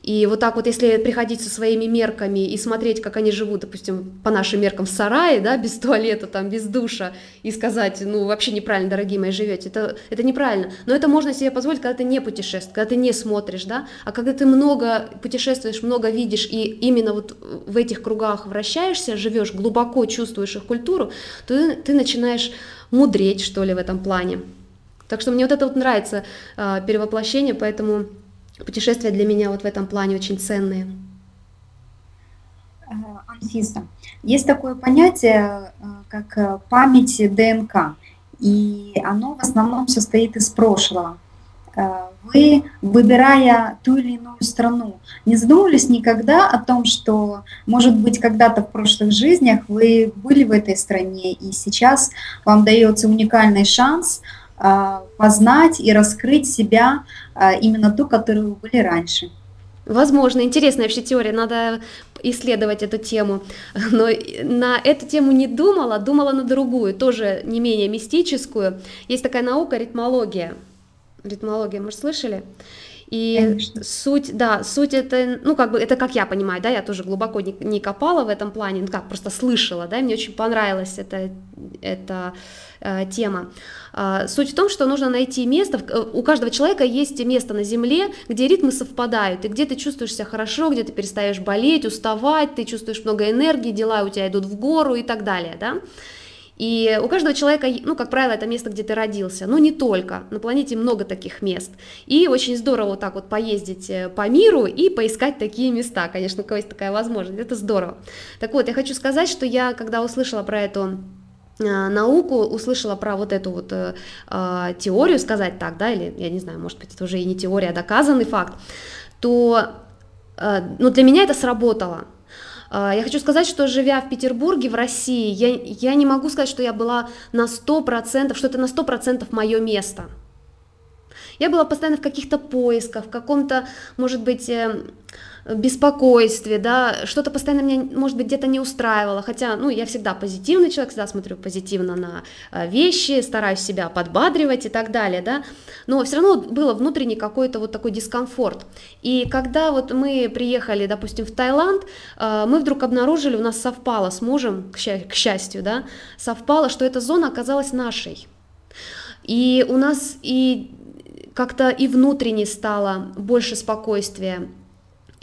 и вот так вот, если приходить со своими мерками и смотреть, как они живут, допустим, по нашим меркам в сарае, да, без туалета, там, без душа, и сказать, ну, вообще неправильно, дорогие мои, живете, это, это неправильно. Но это можно себе позволить, когда ты не путешествуешь, когда ты не смотришь, да, а когда ты много путешествуешь, много видишь, и именно вот в этих кругах вращаешься, живешь, глубоко чувствуешь их культуру, то ты, ты начинаешь мудреть, что ли, в этом плане. Так что мне вот это вот нравится э, перевоплощение, поэтому Путешествия для меня вот в этом плане очень ценные. Э, Анфиса, есть такое понятие, э, как э, память ДНК, и оно в основном состоит из прошлого. Вы, выбирая ту или иную страну, не задумывались никогда о том, что, может быть, когда-то в прошлых жизнях вы были в этой стране, и сейчас вам дается уникальный шанс – познать и раскрыть себя а, именно ту, которую вы были раньше. Возможно, интересная вообще теория, надо исследовать эту тему. Но на эту тему не думала, думала на другую, тоже не менее мистическую. Есть такая наука ритмология. Ритмология, может, слышали? И Конечно. суть, да, суть это, ну, как бы, это как я понимаю, да, я тоже глубоко не, не копала в этом плане, ну, как, просто слышала, да, мне очень понравилась эта, эта э, тема. Э, суть в том, что нужно найти место, э, у каждого человека есть место на Земле, где ритмы совпадают, и где ты чувствуешь себя хорошо, где ты перестаешь болеть, уставать, ты чувствуешь много энергии, дела у тебя идут в гору и так далее, да. И у каждого человека, ну, как правило, это место, где ты родился, но не только. На планете много таких мест. И очень здорово вот так вот поездить э, по миру и поискать такие места. Конечно, у кого есть такая возможность, это здорово. Так вот, я хочу сказать, что я, когда услышала про эту э, науку, услышала про вот эту вот э, э, теорию, сказать так, да, или, я не знаю, может быть, это уже и не теория, а доказанный факт, то, э, ну, для меня это сработало. А, я хочу сказать, что живя в Петербурге, в России, я, я не могу сказать, что я была на 100%, что это на 100% мое место. Я была постоянно в каких-то поисках, в каком-то, может быть, э, беспокойстве, да, что-то постоянно меня, может быть, где-то не устраивало, хотя, ну, я всегда позитивный человек, всегда смотрю позитивно на э, вещи, стараюсь себя подбадривать и так далее, да, но все равно было внутренний какой-то вот такой дискомфорт. И когда вот мы приехали, допустим, в Таиланд, э, мы вдруг обнаружили, у нас совпало с мужем, к счастью, да, совпало, что эта зона оказалась нашей. И у нас и как-то и внутренне стало больше спокойствия,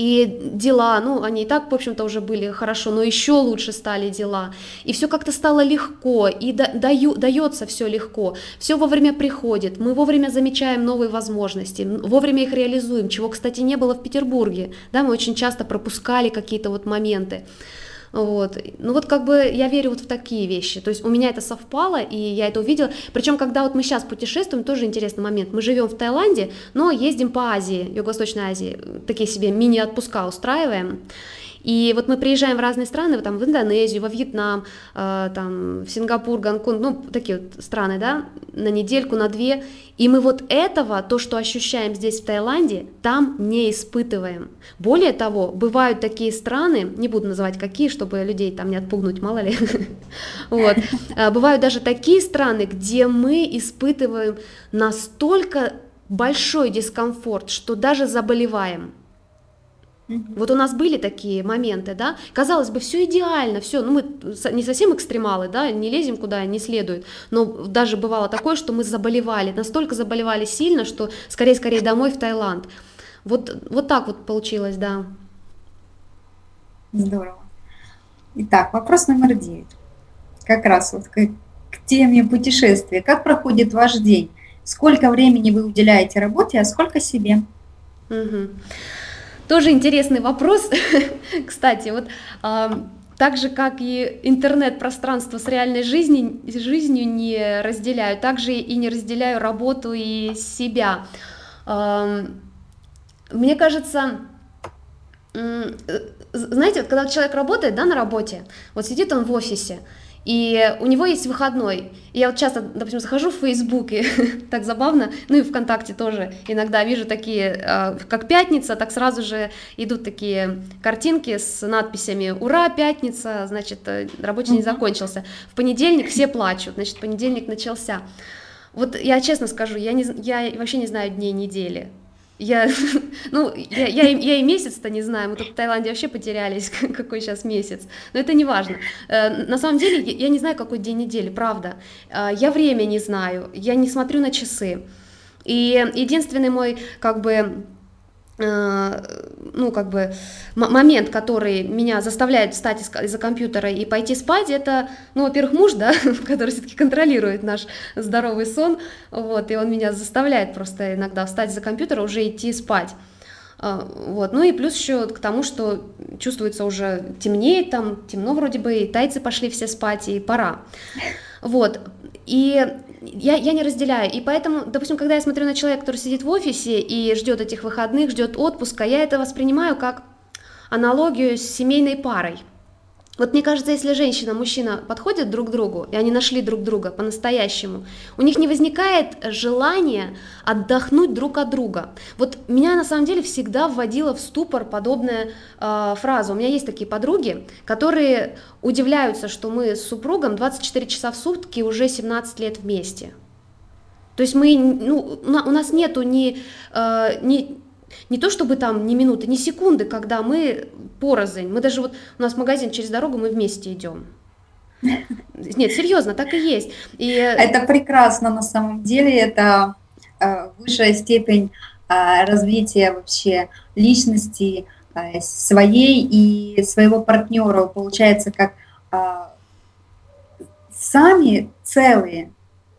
и дела, ну, они и так, в общем-то, уже были хорошо, но еще лучше стали дела. И все как-то стало легко, и да, даю, дается все легко. Все вовремя приходит, мы вовремя замечаем новые возможности, вовремя их реализуем, чего, кстати, не было в Петербурге. Да, мы очень часто пропускали какие-то вот моменты. Вот. Ну вот как бы я верю вот в такие вещи. То есть у меня это совпало, и я это увидела. Причем, когда вот мы сейчас путешествуем, тоже интересный момент. Мы живем в Таиланде, но ездим по Азии, Юго-Восточной Азии. Такие себе мини-отпуска устраиваем. И вот мы приезжаем в разные страны, там, в Индонезию, во Вьетнам, э, там, в Сингапур, Гонконг, ну, такие вот страны, да, на недельку, на две, и мы вот этого, то, что ощущаем здесь, в Таиланде, там не испытываем. Более того, бывают такие страны, не буду называть какие, чтобы людей там не отпугнуть, мало ли, вот, э, бывают даже такие страны, где мы испытываем настолько большой дискомфорт, что даже заболеваем. Вот у нас были такие моменты, да, казалось бы, все идеально, все, ну мы не совсем экстремалы, да, не лезем куда не следует, но даже бывало такое, что мы заболевали, настолько заболевали сильно, что скорее-скорее домой в Таиланд. Вот, вот так вот получилось, да. Здорово. Итак, вопрос номер девять. Как раз вот к, к теме путешествия. Как проходит ваш день? Сколько времени вы уделяете работе, а сколько себе? Угу. Тоже интересный вопрос. Кстати, вот так же, как и интернет-пространство с реальной жизнью, жизнью не разделяю, также и не разделяю работу и себя. Мне кажется, знаете, вот когда человек работает да, на работе, вот сидит он в офисе, и у него есть выходной. И я вот часто, допустим, захожу в Facebook, и так забавно, ну и ВКонтакте тоже иногда вижу такие, а, как пятница, так сразу же идут такие картинки с надписями «Ура, пятница!», значит, э, рабочий день закончился. В понедельник все плачут, значит, понедельник начался. Вот я честно скажу, я, не, я вообще не знаю дней недели. Я, ну, я, я, я и месяц-то не знаю, мы тут в Таиланде вообще потерялись, какой сейчас месяц, но это не важно. Э, на самом деле, я не знаю, какой день недели, правда. Э, я время не знаю, я не смотрю на часы. И единственный мой, как бы, ну, как бы, момент, который меня заставляет встать из-за компьютера и пойти спать, это, ну, во-первых, муж, да, который все-таки контролирует наш здоровый сон, вот, и он меня заставляет просто иногда встать за компьютера, уже идти спать. А, вот. Ну и плюс еще к тому, что чувствуется уже темнеет, там темно вроде бы, и тайцы пошли все спать, и пора. Вот. И я, я не разделяю. И поэтому, допустим, когда я смотрю на человека, который сидит в офисе и ждет этих выходных, ждет отпуска, я это воспринимаю как аналогию с семейной парой. Вот мне кажется, если женщина мужчина подходят друг к другу, и они нашли друг друга по-настоящему, у них не возникает желания отдохнуть друг от друга. Вот меня на самом деле всегда вводила в ступор подобная э, фраза. У меня есть такие подруги, которые удивляются, что мы с супругом 24 часа в сутки уже 17 лет вместе. То есть мы, ну, у нас нету ни, э, ни не то чтобы там ни минуты, ни секунды, когда мы порознь. Мы даже вот, у нас магазин через дорогу, мы вместе идем. Нет, серьезно, так и есть. И... Это прекрасно на самом деле, это э, высшая степень э, развития вообще личности э, своей и своего партнера. Получается, как сами целые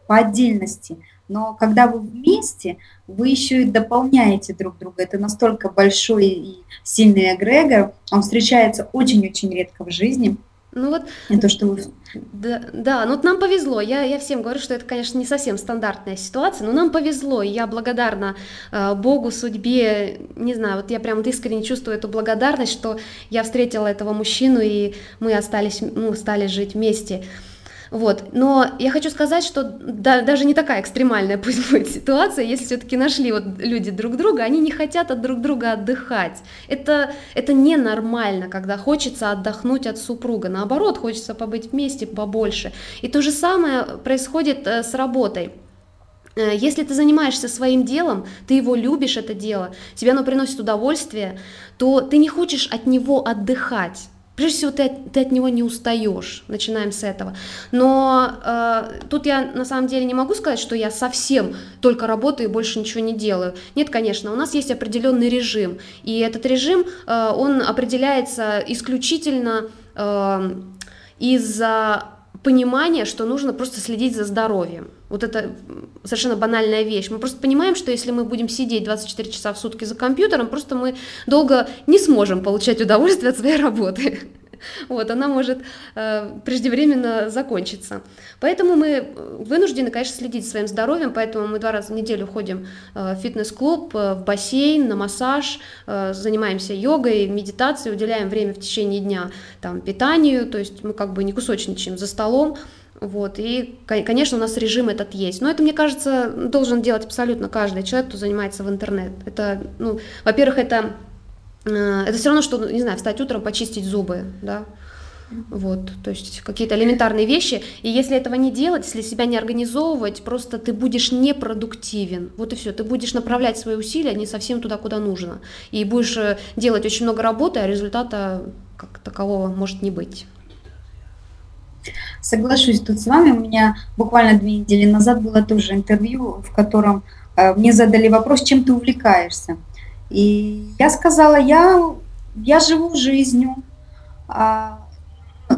по отдельности, но когда вы вместе, вы еще и дополняете друг друга. Это настолько большой и сильный эгрегор, он встречается очень-очень редко в жизни – ну вот, не то, что вы... Да, да, ну вот нам повезло. Я, я всем говорю, что это, конечно, не совсем стандартная ситуация, но нам повезло, и я благодарна э, Богу, судьбе, не знаю, вот я прям вот искренне чувствую эту благодарность, что я встретила этого мужчину, и мы остались, ну, стали жить вместе. Вот. Но я хочу сказать, что да, даже не такая экстремальная пусть будет ситуация, если все-таки нашли вот люди друг друга, они не хотят от друг друга отдыхать. Это, это ненормально, когда хочется отдохнуть от супруга. Наоборот, хочется побыть вместе побольше. И то же самое происходит э, с работой. Э, если ты занимаешься своим делом, ты его любишь, это дело, тебе оно приносит удовольствие, то ты не хочешь от него отдыхать. Прежде всего, ты, ты от него не устаешь. Начинаем с этого. Но э, тут я на самом деле не могу сказать, что я совсем только работаю и больше ничего не делаю. Нет, конечно, у нас есть определенный режим. И этот режим, э, он определяется исключительно э, из-за понимания, что нужно просто следить за здоровьем. Вот это совершенно банальная вещь. Мы просто понимаем, что если мы будем сидеть 24 часа в сутки за компьютером, просто мы долго не сможем получать удовольствие от своей работы. Вот, она может э, преждевременно закончиться. Поэтому мы вынуждены, конечно, следить за своим здоровьем, поэтому мы два раза в неделю ходим э, в фитнес-клуб, э, в бассейн, на массаж, э, занимаемся йогой, медитацией, уделяем время в течение дня там, питанию, то есть мы как бы не кусочничаем за столом, вот, и, конечно, у нас режим этот есть. Но это, мне кажется, должен делать абсолютно каждый человек, кто занимается в интернет. Это, ну, во-первых, это, э, это все равно, что, не знаю, встать утром, почистить зубы, да, вот, то есть какие-то элементарные вещи. И если этого не делать, если себя не организовывать, просто ты будешь непродуктивен. Вот и все. Ты будешь направлять свои усилия не совсем туда, куда нужно. И будешь э, делать очень много работы, а результата как такового может не быть. Соглашусь тут с вами. У меня буквально две недели назад было тоже интервью, в котором э, мне задали вопрос, чем ты увлекаешься. И я сказала, я, я живу жизнью. А,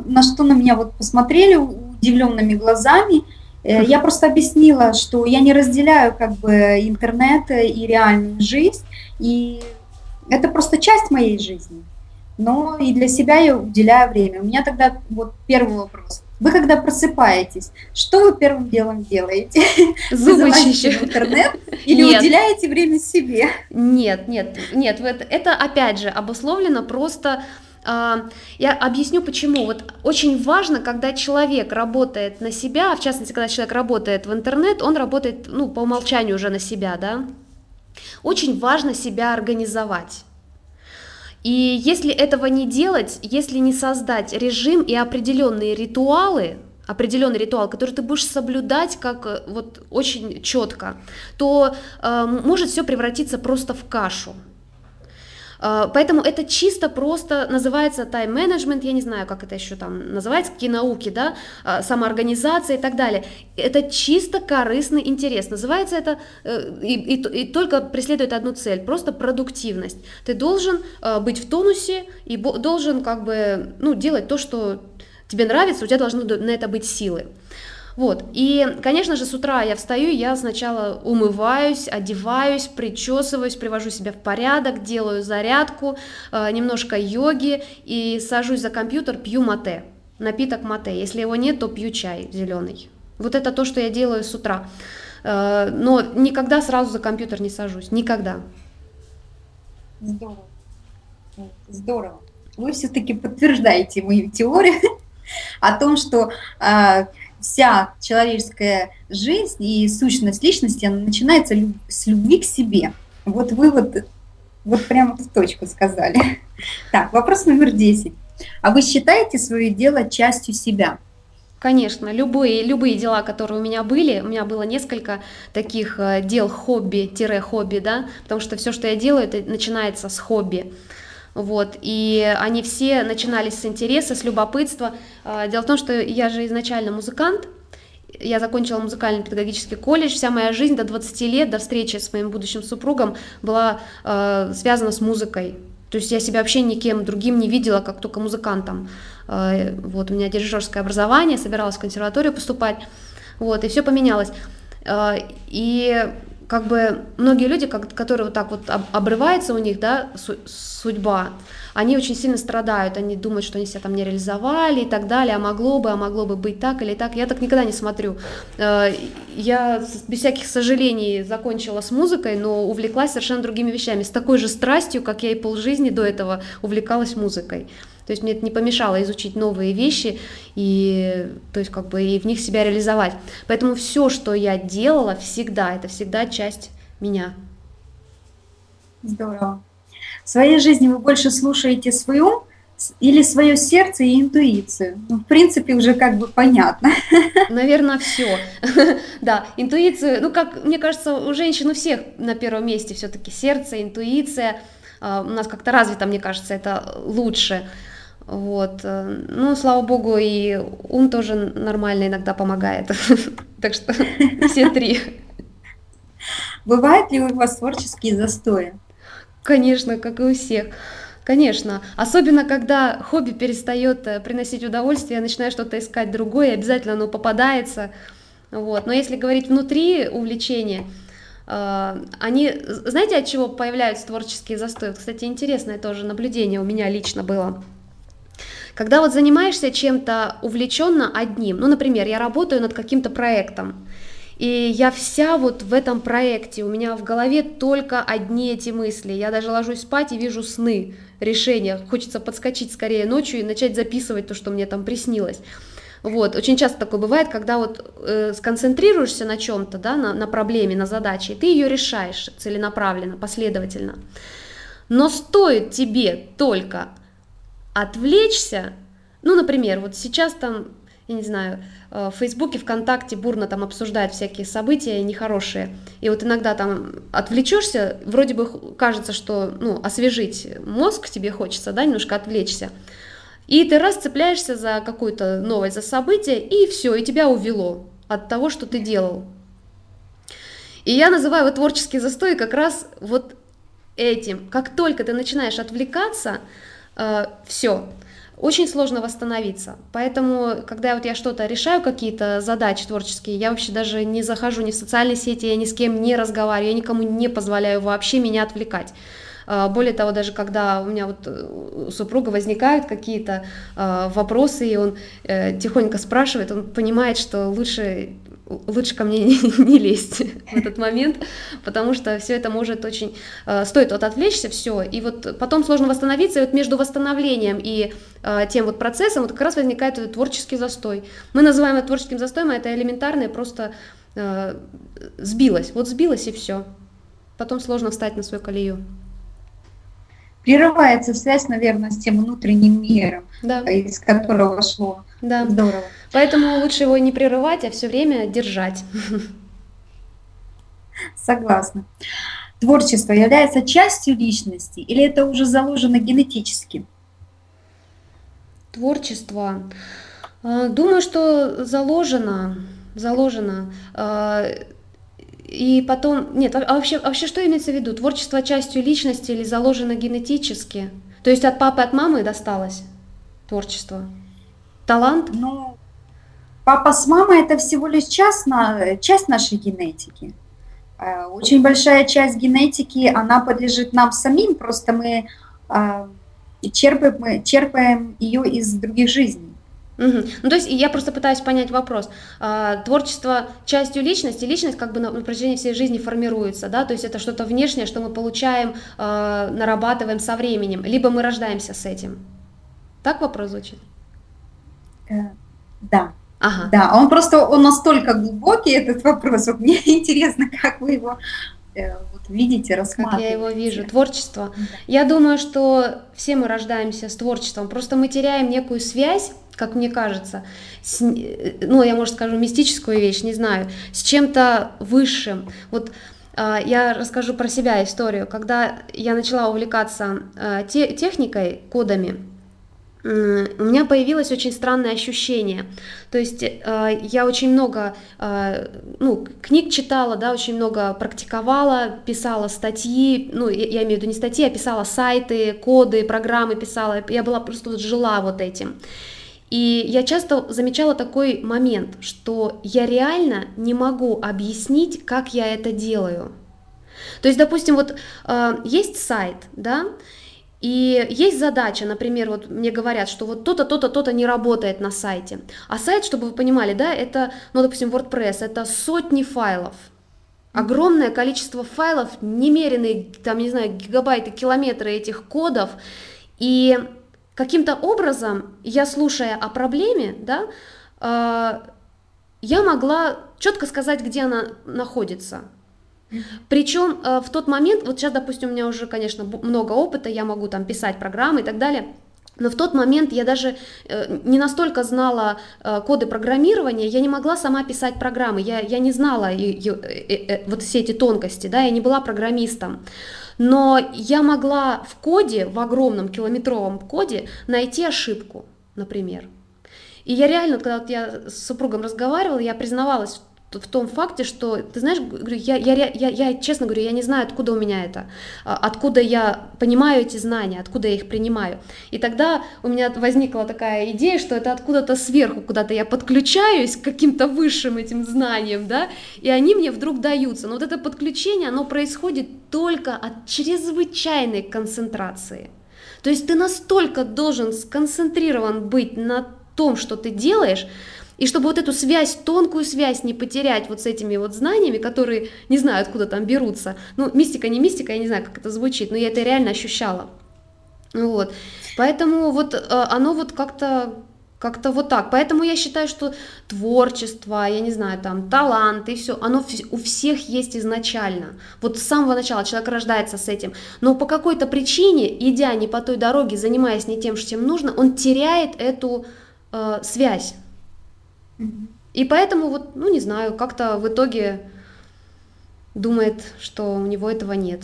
на что на меня вот посмотрели удивленными глазами. Э, я просто объяснила, что я не разделяю как бы интернет и реальную жизнь, и это просто часть моей жизни. Но и для себя я уделяю время. У меня тогда вот первый вопрос. Вы когда просыпаетесь, что вы первым делом делаете? Зубы чищу. интернет или нет. уделяете время себе? Нет, нет, нет. Это опять же обусловлено просто а, я объясню почему. Вот очень важно, когда человек работает на себя, в частности, когда человек работает в интернет, он работает, ну, по умолчанию уже на себя, да. Очень важно себя организовать. И если этого не делать, если не создать режим и определенные ритуалы, определенный ритуал, который ты будешь соблюдать как э, вот очень четко, то э, может все превратиться просто в кашу. А, поэтому это чисто просто называется тайм-менеджмент, я не знаю, как это еще там называется, какие науки, да, а, самоорганизация и так далее. Это чисто корыстный интерес. Называется это э, и, и, и только преследует одну цель, просто продуктивность. Ты должен а, быть в тонусе и должен как бы, ну, делать то, что тебе нравится, у тебя должны на это быть силы. Вот, и, конечно же, с утра я встаю, я сначала умываюсь, одеваюсь, причесываюсь, привожу себя в порядок, делаю зарядку, э, немножко йоги и сажусь за компьютер, пью мате, напиток мате. Если его нет, то пью чай зеленый. Вот это то, что я делаю с утра. Э, но никогда сразу за компьютер не сажусь, никогда. Здорово. Здорово. Вы все-таки подтверждаете мою теорию о том, что э, вся человеческая жизнь и сущность личности, она начинается с любви к себе. Вот вы вот, вот прямо в точку сказали. Так, вопрос номер 10. А вы считаете свое дело частью себя? Конечно, любые, любые дела, которые у меня были, у меня было несколько таких э, дел хобби-хобби, да, потому что все, что я делаю, это начинается с хобби. Вот, и они все начинались с интереса, с любопытства. Э, дело в том, что я же изначально музыкант, я закончила музыкальный педагогический колледж, вся моя жизнь до 20 лет, до встречи с моим будущим супругом была э, связана с музыкой. То есть я себя вообще никем другим не видела, как только музыкантом. Э, вот у меня дирижерское образование, собиралась в консерваторию поступать, вот, и все поменялось. И как бы многие люди, которые вот так вот обрывается у них, да, судьба, они очень сильно страдают, они думают, что они себя там не реализовали и так далее, а могло бы, а могло бы быть так или так. Я так никогда не смотрю. Э, я без всяких сожалений закончила с музыкой, но увлеклась совершенно другими вещами, с такой же страстью, как я и полжизни до этого увлекалась музыкой. То есть мне это не помешало изучить новые вещи и, то есть как бы и в них себя реализовать. Поэтому все, что я делала, всегда, это всегда часть меня. Здорово. В своей жизни вы больше слушаете свой ум или свое сердце и интуицию? Ну, в принципе, уже как бы понятно. Наверное, все. да, интуицию, ну, как мне кажется, у женщин у всех на первом месте все-таки сердце, интуиция. А, у нас как-то развито, мне кажется, это лучше. Вот. Э, ну, слава богу, и ум тоже нормально иногда помогает. Так что все три. Бывают ли у вас творческие застои? Конечно, как и у всех. Конечно, особенно когда хобби перестает э, приносить удовольствие, я начинаю что-то искать другое, обязательно оно попадается. Вот. Но если говорить внутри увлечения, э, они, знаете, от чего появляются творческие застои? Кстати, интересное тоже наблюдение у меня лично было. Когда вот занимаешься чем-то увлеченно одним, ну, например, я работаю над каким-то проектом, и я вся вот в этом проекте, у меня в голове только одни эти мысли. Я даже ложусь спать и вижу сны, решения. Хочется подскочить скорее ночью и начать записывать то, что мне там приснилось. Вот, очень часто такое бывает, когда вот э, сконцентрируешься на чем-то, да, на, на проблеме, на задаче, и ты ее решаешь целенаправленно, последовательно. Но стоит тебе только отвлечься, ну, например, вот сейчас там, я не знаю, э, в Фейсбуке, ВКонтакте бурно там обсуждают всякие события нехорошие, и вот иногда там отвлечешься, вроде бы кажется, что, ну, освежить мозг тебе хочется, да, немножко отвлечься, и ты раз цепляешься за какую-то новость, за событие, и все, и тебя увело от того, что ты делал. И я называю вот творческий застой как раз вот этим. Как только ты начинаешь отвлекаться, все, очень сложно восстановиться. Поэтому, когда вот я что-то решаю, какие-то задачи творческие, я вообще даже не захожу ни в социальные сети, я ни с кем не разговариваю, я никому не позволяю вообще меня отвлекать. Э, более того, даже когда у меня вот э, у супруга возникают какие-то э, вопросы, и он тихонько спрашивает, он понимает, что лучше лучше ко мне не, не лезть в этот момент, потому что все это может очень... Э, стоит вот отвлечься, все, и вот потом сложно восстановиться, и вот между восстановлением и э, тем вот процессом вот как раз возникает этот творческий застой. Мы называем это творческим застоем, а это элементарное просто э, сбилось, вот сбилось и все. Потом сложно встать на свою колею. Прерывается связь, наверное, с тем внутренним миром, да. из которого шло. Да. Здорово. Поэтому лучше его не прерывать, а все время держать. Согласна. Творчество является частью личности или это уже заложено генетически? Творчество. А, думаю, что заложено, заложено. А, и потом, нет, а вообще, вообще что имеется в виду? Творчество частью личности или заложено генетически? То есть от папы, от мамы досталось творчество? Талант? Ну, папа с мамой это всего лишь часть, на, часть нашей генетики. Э, очень большая часть генетики, она подлежит нам самим, просто мы э, черпаем, мы черпаем ее из других жизней. Угу. Ну, то есть я просто пытаюсь понять вопрос. А, творчество частью личности, личность как бы на, на протяжении всей жизни формируется, да, то есть это что-то внешнее, что мы получаем, а, нарабатываем со временем, либо мы рождаемся с этим. Так вопрос звучит? Э, да. Ага. Да, он просто, он настолько глубокий, этот вопрос. Вот мне интересно, как вы его э, вот, видите, рассматриваете. Как я его вижу, творчество. Да. Я думаю, что все мы рождаемся с творчеством, просто мы теряем некую связь как мне кажется, с, ну, я, может, скажу мистическую вещь, не знаю, с чем-то высшим. Вот э, я расскажу про себя историю. Когда я начала увлекаться э, те, техникой, кодами, у меня появилось очень странное ощущение. То есть э, я очень много э, ну, книг читала, да, очень много практиковала, писала статьи, ну, я, я имею в виду не статьи, а писала сайты, коды, программы писала, я была просто вот жила вот этим. И я часто замечала такой момент, что я реально не могу объяснить, как я это делаю. То есть, допустим, вот э, есть сайт, да, и есть задача, например, вот мне говорят, что вот то-то, то-то, то-то не работает на сайте. А сайт, чтобы вы понимали, да, это, ну, допустим, WordPress, это сотни файлов. Огромное количество файлов, немеренные, там, не знаю, гигабайты, километры этих кодов. И каким-то образом, я слушая о проблеме, да, э, я могла четко сказать, где она находится. Причем э, в тот момент, вот сейчас, допустим, у меня уже, конечно, много опыта, я могу там писать программы и так далее, но в тот момент я даже э, не настолько знала э, коды программирования, я не могла сама писать программы, я, я не знала и, и, и, вот все эти тонкости, да, я не была программистом. Но я могла в коде, в огромном километровом коде найти ошибку, например. И я реально, когда вот я с супругом разговаривала, я признавалась в том факте, что, ты знаешь, я, я, я, я честно говорю, я не знаю, откуда у меня это, а, откуда я понимаю эти знания, откуда я их принимаю. И тогда у меня возникла такая идея, что это откуда-то сверху, куда-то я подключаюсь к каким-то высшим этим знаниям, да, и они мне вдруг даются. Но вот это подключение, оно происходит только от чрезвычайной концентрации. То есть ты настолько должен сконцентрирован быть на том, что ты делаешь, и чтобы вот эту связь, тонкую связь не потерять вот с этими вот знаниями, которые не знаю, откуда там берутся. Ну, мистика не мистика, я не знаю, как это звучит, но я это реально ощущала. Вот. Поэтому вот э, оно вот как-то как-то вот так. Поэтому я считаю, что творчество, я не знаю, там, талант и все, оно у всех есть изначально. Вот с самого начала человек рождается с этим. Но по какой-то причине, идя не по той дороге, занимаясь не тем, чем нужно, он теряет эту э, связь и поэтому вот, ну не знаю, как-то в итоге думает, что у него этого нет.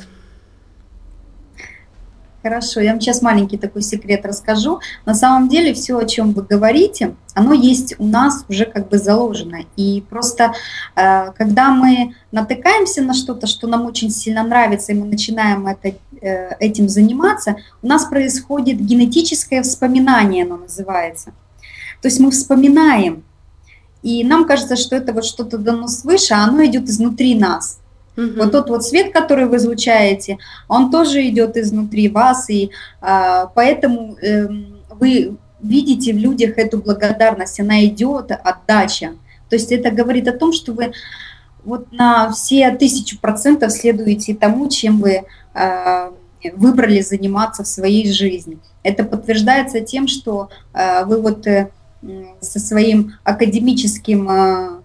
Хорошо, я вам сейчас маленький такой секрет расскажу. На самом деле все, о чем вы говорите, оно есть у нас уже как бы заложено. И просто э, когда мы натыкаемся на что-то, что нам очень сильно нравится, и мы начинаем это, э, этим заниматься, у нас происходит генетическое вспоминание, оно называется. То есть мы вспоминаем и нам кажется, что это вот что-то дано свыше, а оно идет изнутри нас. Угу. Вот тот вот свет, который вы излучаете, он тоже идет изнутри вас, и а, поэтому э, вы видите в людях эту благодарность, она идет, отдача. То есть это говорит о том, что вы вот на все тысячу процентов следуете тому, чем вы э, выбрали заниматься в своей жизни. Это подтверждается тем, что э, вы вот э, со своим академическим а,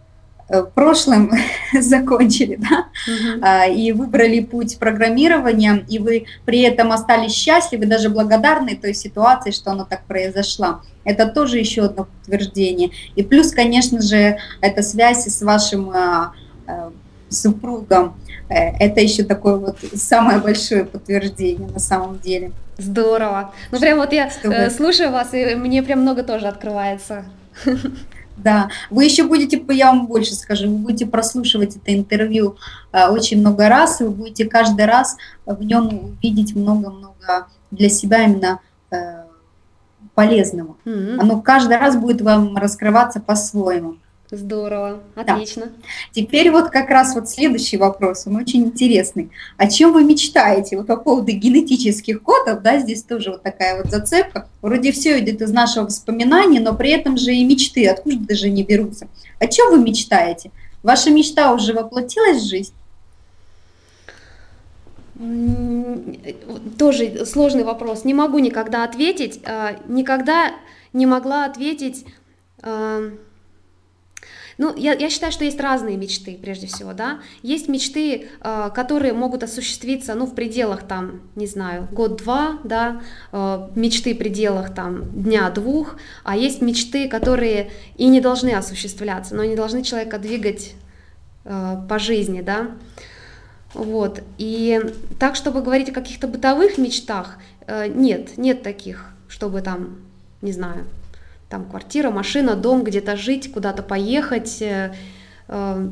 э, прошлым закончили, да, uh-huh. и выбрали путь программирования, и вы при этом остались счастливы, даже благодарны той ситуации, что оно так произошло. Это тоже еще одно подтверждение. И плюс, конечно же, это связь с вашим а, э, супругом. Э, это еще такое вот самое большое подтверждение на самом деле. Здорово. Ну прям вот я Чтобы... Э, слушаю вас, и мне прям много тоже открывается. Да, вы еще будете, я вам больше скажу, вы будете прослушивать это интервью э, очень много раз, и вы будете каждый раз в нем видеть много-много для себя именно э, полезного. Mm-hmm. Оно каждый раз будет вам раскрываться по-своему. Здорово, отлично. Да. Теперь вот как раз вот следующий вопрос, он очень интересный. О чем вы мечтаете? Вот по поводу генетических кодов, да, здесь тоже вот такая вот зацепка. Вроде все идет из нашего воспоминания, но при этом же и мечты откуда даже не берутся. О чем вы мечтаете? Ваша мечта уже воплотилась в жизнь? Тоже сложный вопрос. Не могу никогда ответить. А, никогда не могла ответить а, Ну, я, я считаю, что есть разные мечты, прежде всего, да. Есть мечты, э, которые могут осуществиться, ну, в пределах, там, не знаю, год-два, да, э, мечты в пределах, там, дня-двух, а есть мечты, которые и не должны осуществляться, но они должны человека двигать э, по жизни, да. Вот, и так, чтобы говорить о каких-то бытовых мечтах, э, нет, нет таких, чтобы там, не знаю, там квартира, машина, дом, где-то жить, куда-то поехать. Э, э,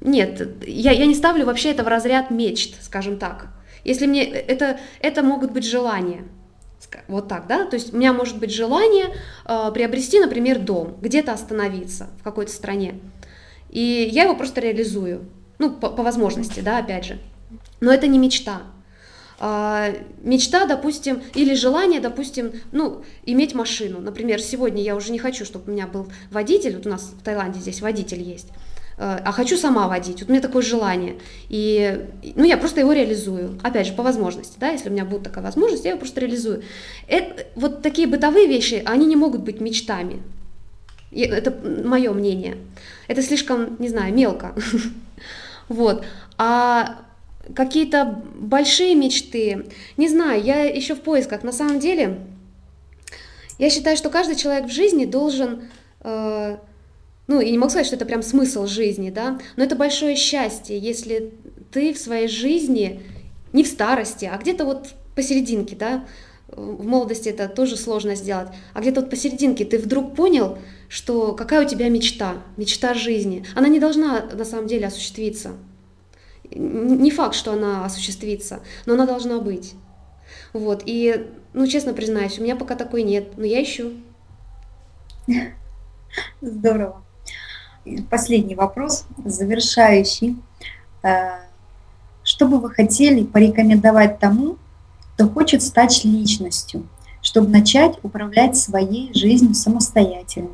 нет, я, я не ставлю вообще это в разряд мечт, скажем так. Если мне это, это могут быть желания, вот так, да, то есть у меня может быть желание э, приобрести, например, дом, где-то остановиться в какой-то стране, и я его просто реализую, ну, по, по возможности, да, опять же. Но это не мечта, мечта, допустим, или желание, допустим, ну, иметь машину. Например, сегодня я уже не хочу, чтобы у меня был водитель, вот у нас в Таиланде здесь водитель есть, а, а хочу сама водить. Вот у меня такое желание. И, ну, я просто его реализую. Опять же, по возможности, да, если у меня будет такая возможность, я его просто реализую. Это, вот такие бытовые вещи, они не могут быть мечтами. Это мое мнение. Это слишком, не знаю, мелко. Вот. А какие-то большие мечты. Не знаю, я еще в поисках. На самом деле, я считаю, что каждый человек в жизни должен, э, ну, и не могу сказать, что это прям смысл жизни, да, но это большое счастье, если ты в своей жизни не в старости, а где-то вот посерединке, да, в молодости это тоже сложно сделать, а где-то вот посерединке ты вдруг понял, что какая у тебя мечта, мечта жизни. Она не должна на самом деле осуществиться. Не факт, что она осуществится, но она должна быть. Вот, и, ну, честно признаюсь, у меня пока такой нет, но я ищу. Здорово. Последний вопрос, завершающий. Э, что бы вы хотели порекомендовать тому, кто хочет стать личностью, чтобы начать управлять своей жизнью самостоятельно?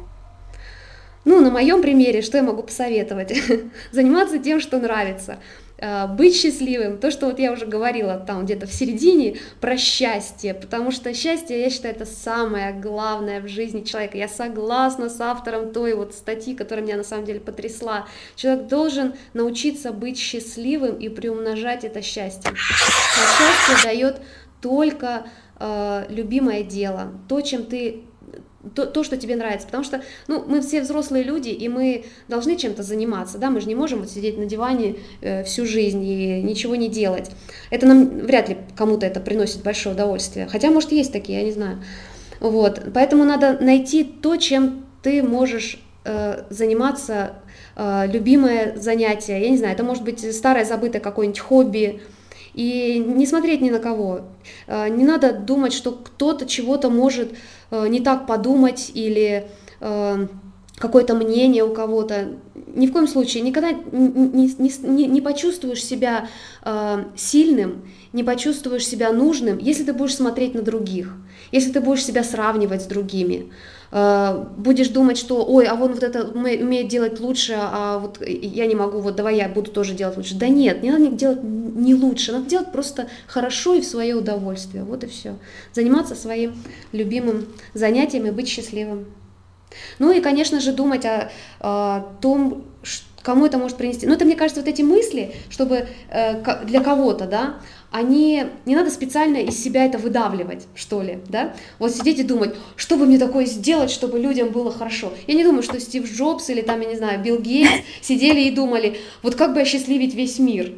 Ну, на моем примере, что я могу посоветовать? Заниматься тем, что нравится. Э, быть счастливым, то, что вот я уже говорила там где-то в середине про счастье, потому что счастье, я считаю, это самое главное в жизни человека. Я согласна с автором той вот статьи, которая меня на самом деле потрясла. Человек должен научиться быть счастливым и приумножать это счастье. А счастье дает только э, любимое дело, то, чем ты то, то, что тебе нравится, потому что, ну, мы все взрослые люди, и мы должны чем-то заниматься, да, мы же не можем вот сидеть на диване э, всю жизнь и ничего не делать. Это нам вряд ли кому-то это приносит большое удовольствие, хотя, может, есть такие, я не знаю. Вот, поэтому надо найти то, чем ты можешь э, заниматься, э, любимое занятие, я не знаю, это может быть старое забытое какое-нибудь хобби, и не смотреть ни на кого. Э, не надо думать, что кто-то чего-то может э, не так подумать или э, какое-то мнение у кого-то. Ни в коем случае никогда не, не, не почувствуешь себя сильным, не почувствуешь себя нужным, если ты будешь смотреть на других, если ты будешь себя сравнивать с другими. Э, будешь думать, что, ой, а он вот это умеет делать лучше, а вот я не могу, вот давай я буду тоже делать лучше. Да нет, не надо делать не лучше, надо делать просто хорошо и в свое удовольствие, вот и все. Заниматься своим любимым занятием и быть счастливым. Ну и, конечно же, думать о, о том, кому это может принести. Ну, это, мне кажется, вот эти мысли, чтобы э, для кого-то, да, они, не надо специально из себя это выдавливать, что ли, да, вот сидеть и думать, что бы мне такое сделать, чтобы людям было хорошо. Я не думаю, что Стив Джобс или там, я не знаю, Билл Гейтс сидели и думали, вот как бы осчастливить весь мир,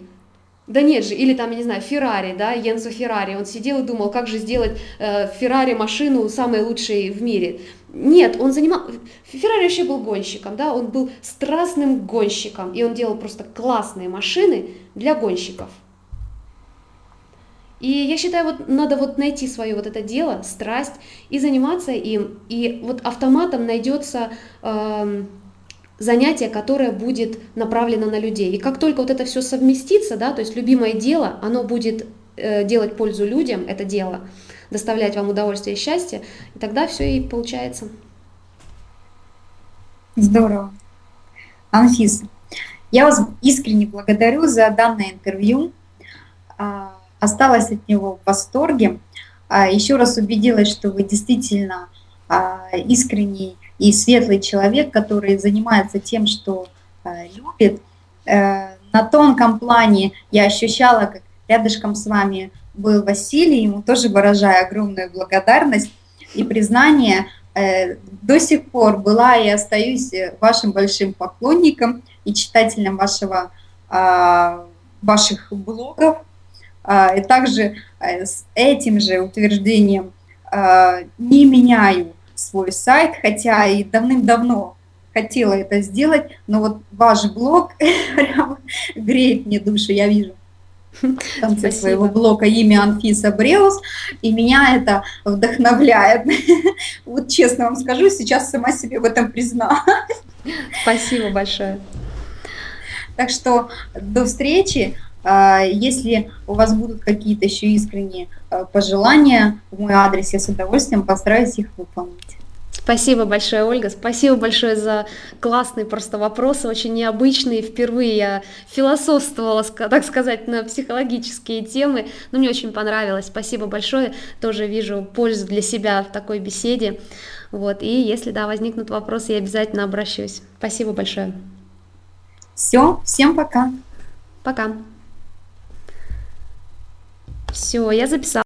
да нет же, или там, я не знаю, Феррари, да, Йенсо Феррари, он сидел и думал, как же сделать э, Феррари машину самой лучшей в мире. Нет, он занимал... Феррари вообще был гонщиком, да, он был страстным гонщиком, и он делал просто классные машины для гонщиков. И я считаю, вот надо вот найти свое вот это дело, страсть, и заниматься им, и вот автоматом найдется э, занятие, которое будет направлено на людей. И как только вот это все совместится, да, то есть любимое дело, оно будет э, делать пользу людям, это дело, доставлять вам удовольствие и счастье, и тогда все и получается. Здорово. Анфиса, я вас искренне благодарю за данное интервью. А, осталась от него в восторге. А, Еще раз убедилась, что вы действительно а, искренний и светлый человек, который занимается тем, что э, любит. Э, на тонком плане я ощущала, как рядышком с вами был Василий, ему тоже выражаю огромную благодарность и признание. Э, до сих пор была и остаюсь вашим большим поклонником и читателем вашего, а, ваших блогов. А, и также э, с этим же утверждением а, не меняю свой сайт, хотя и давным-давно хотела это сделать, но вот ваш блог прям греет мне душу, я вижу в конце Спасибо. своего блока имя Анфиса Бреус, и меня это вдохновляет. Вот честно вам скажу, сейчас сама себе в этом призналась. Спасибо большое. Так что до встречи. А, если у вас будут какие-то еще искренние а, пожелания в мой адрес, я с удовольствием постараюсь их выполнить. Спасибо большое, Ольга. Спасибо большое за классные просто вопросы, очень необычные. Впервые я философствовала, так сказать, на психологические темы. Но мне очень понравилось. Спасибо большое. Тоже вижу пользу для себя в такой беседе. Вот. И если, да, возникнут вопросы, я обязательно обращусь. Спасибо большое. Все, всем пока. Пока. Все, я записала.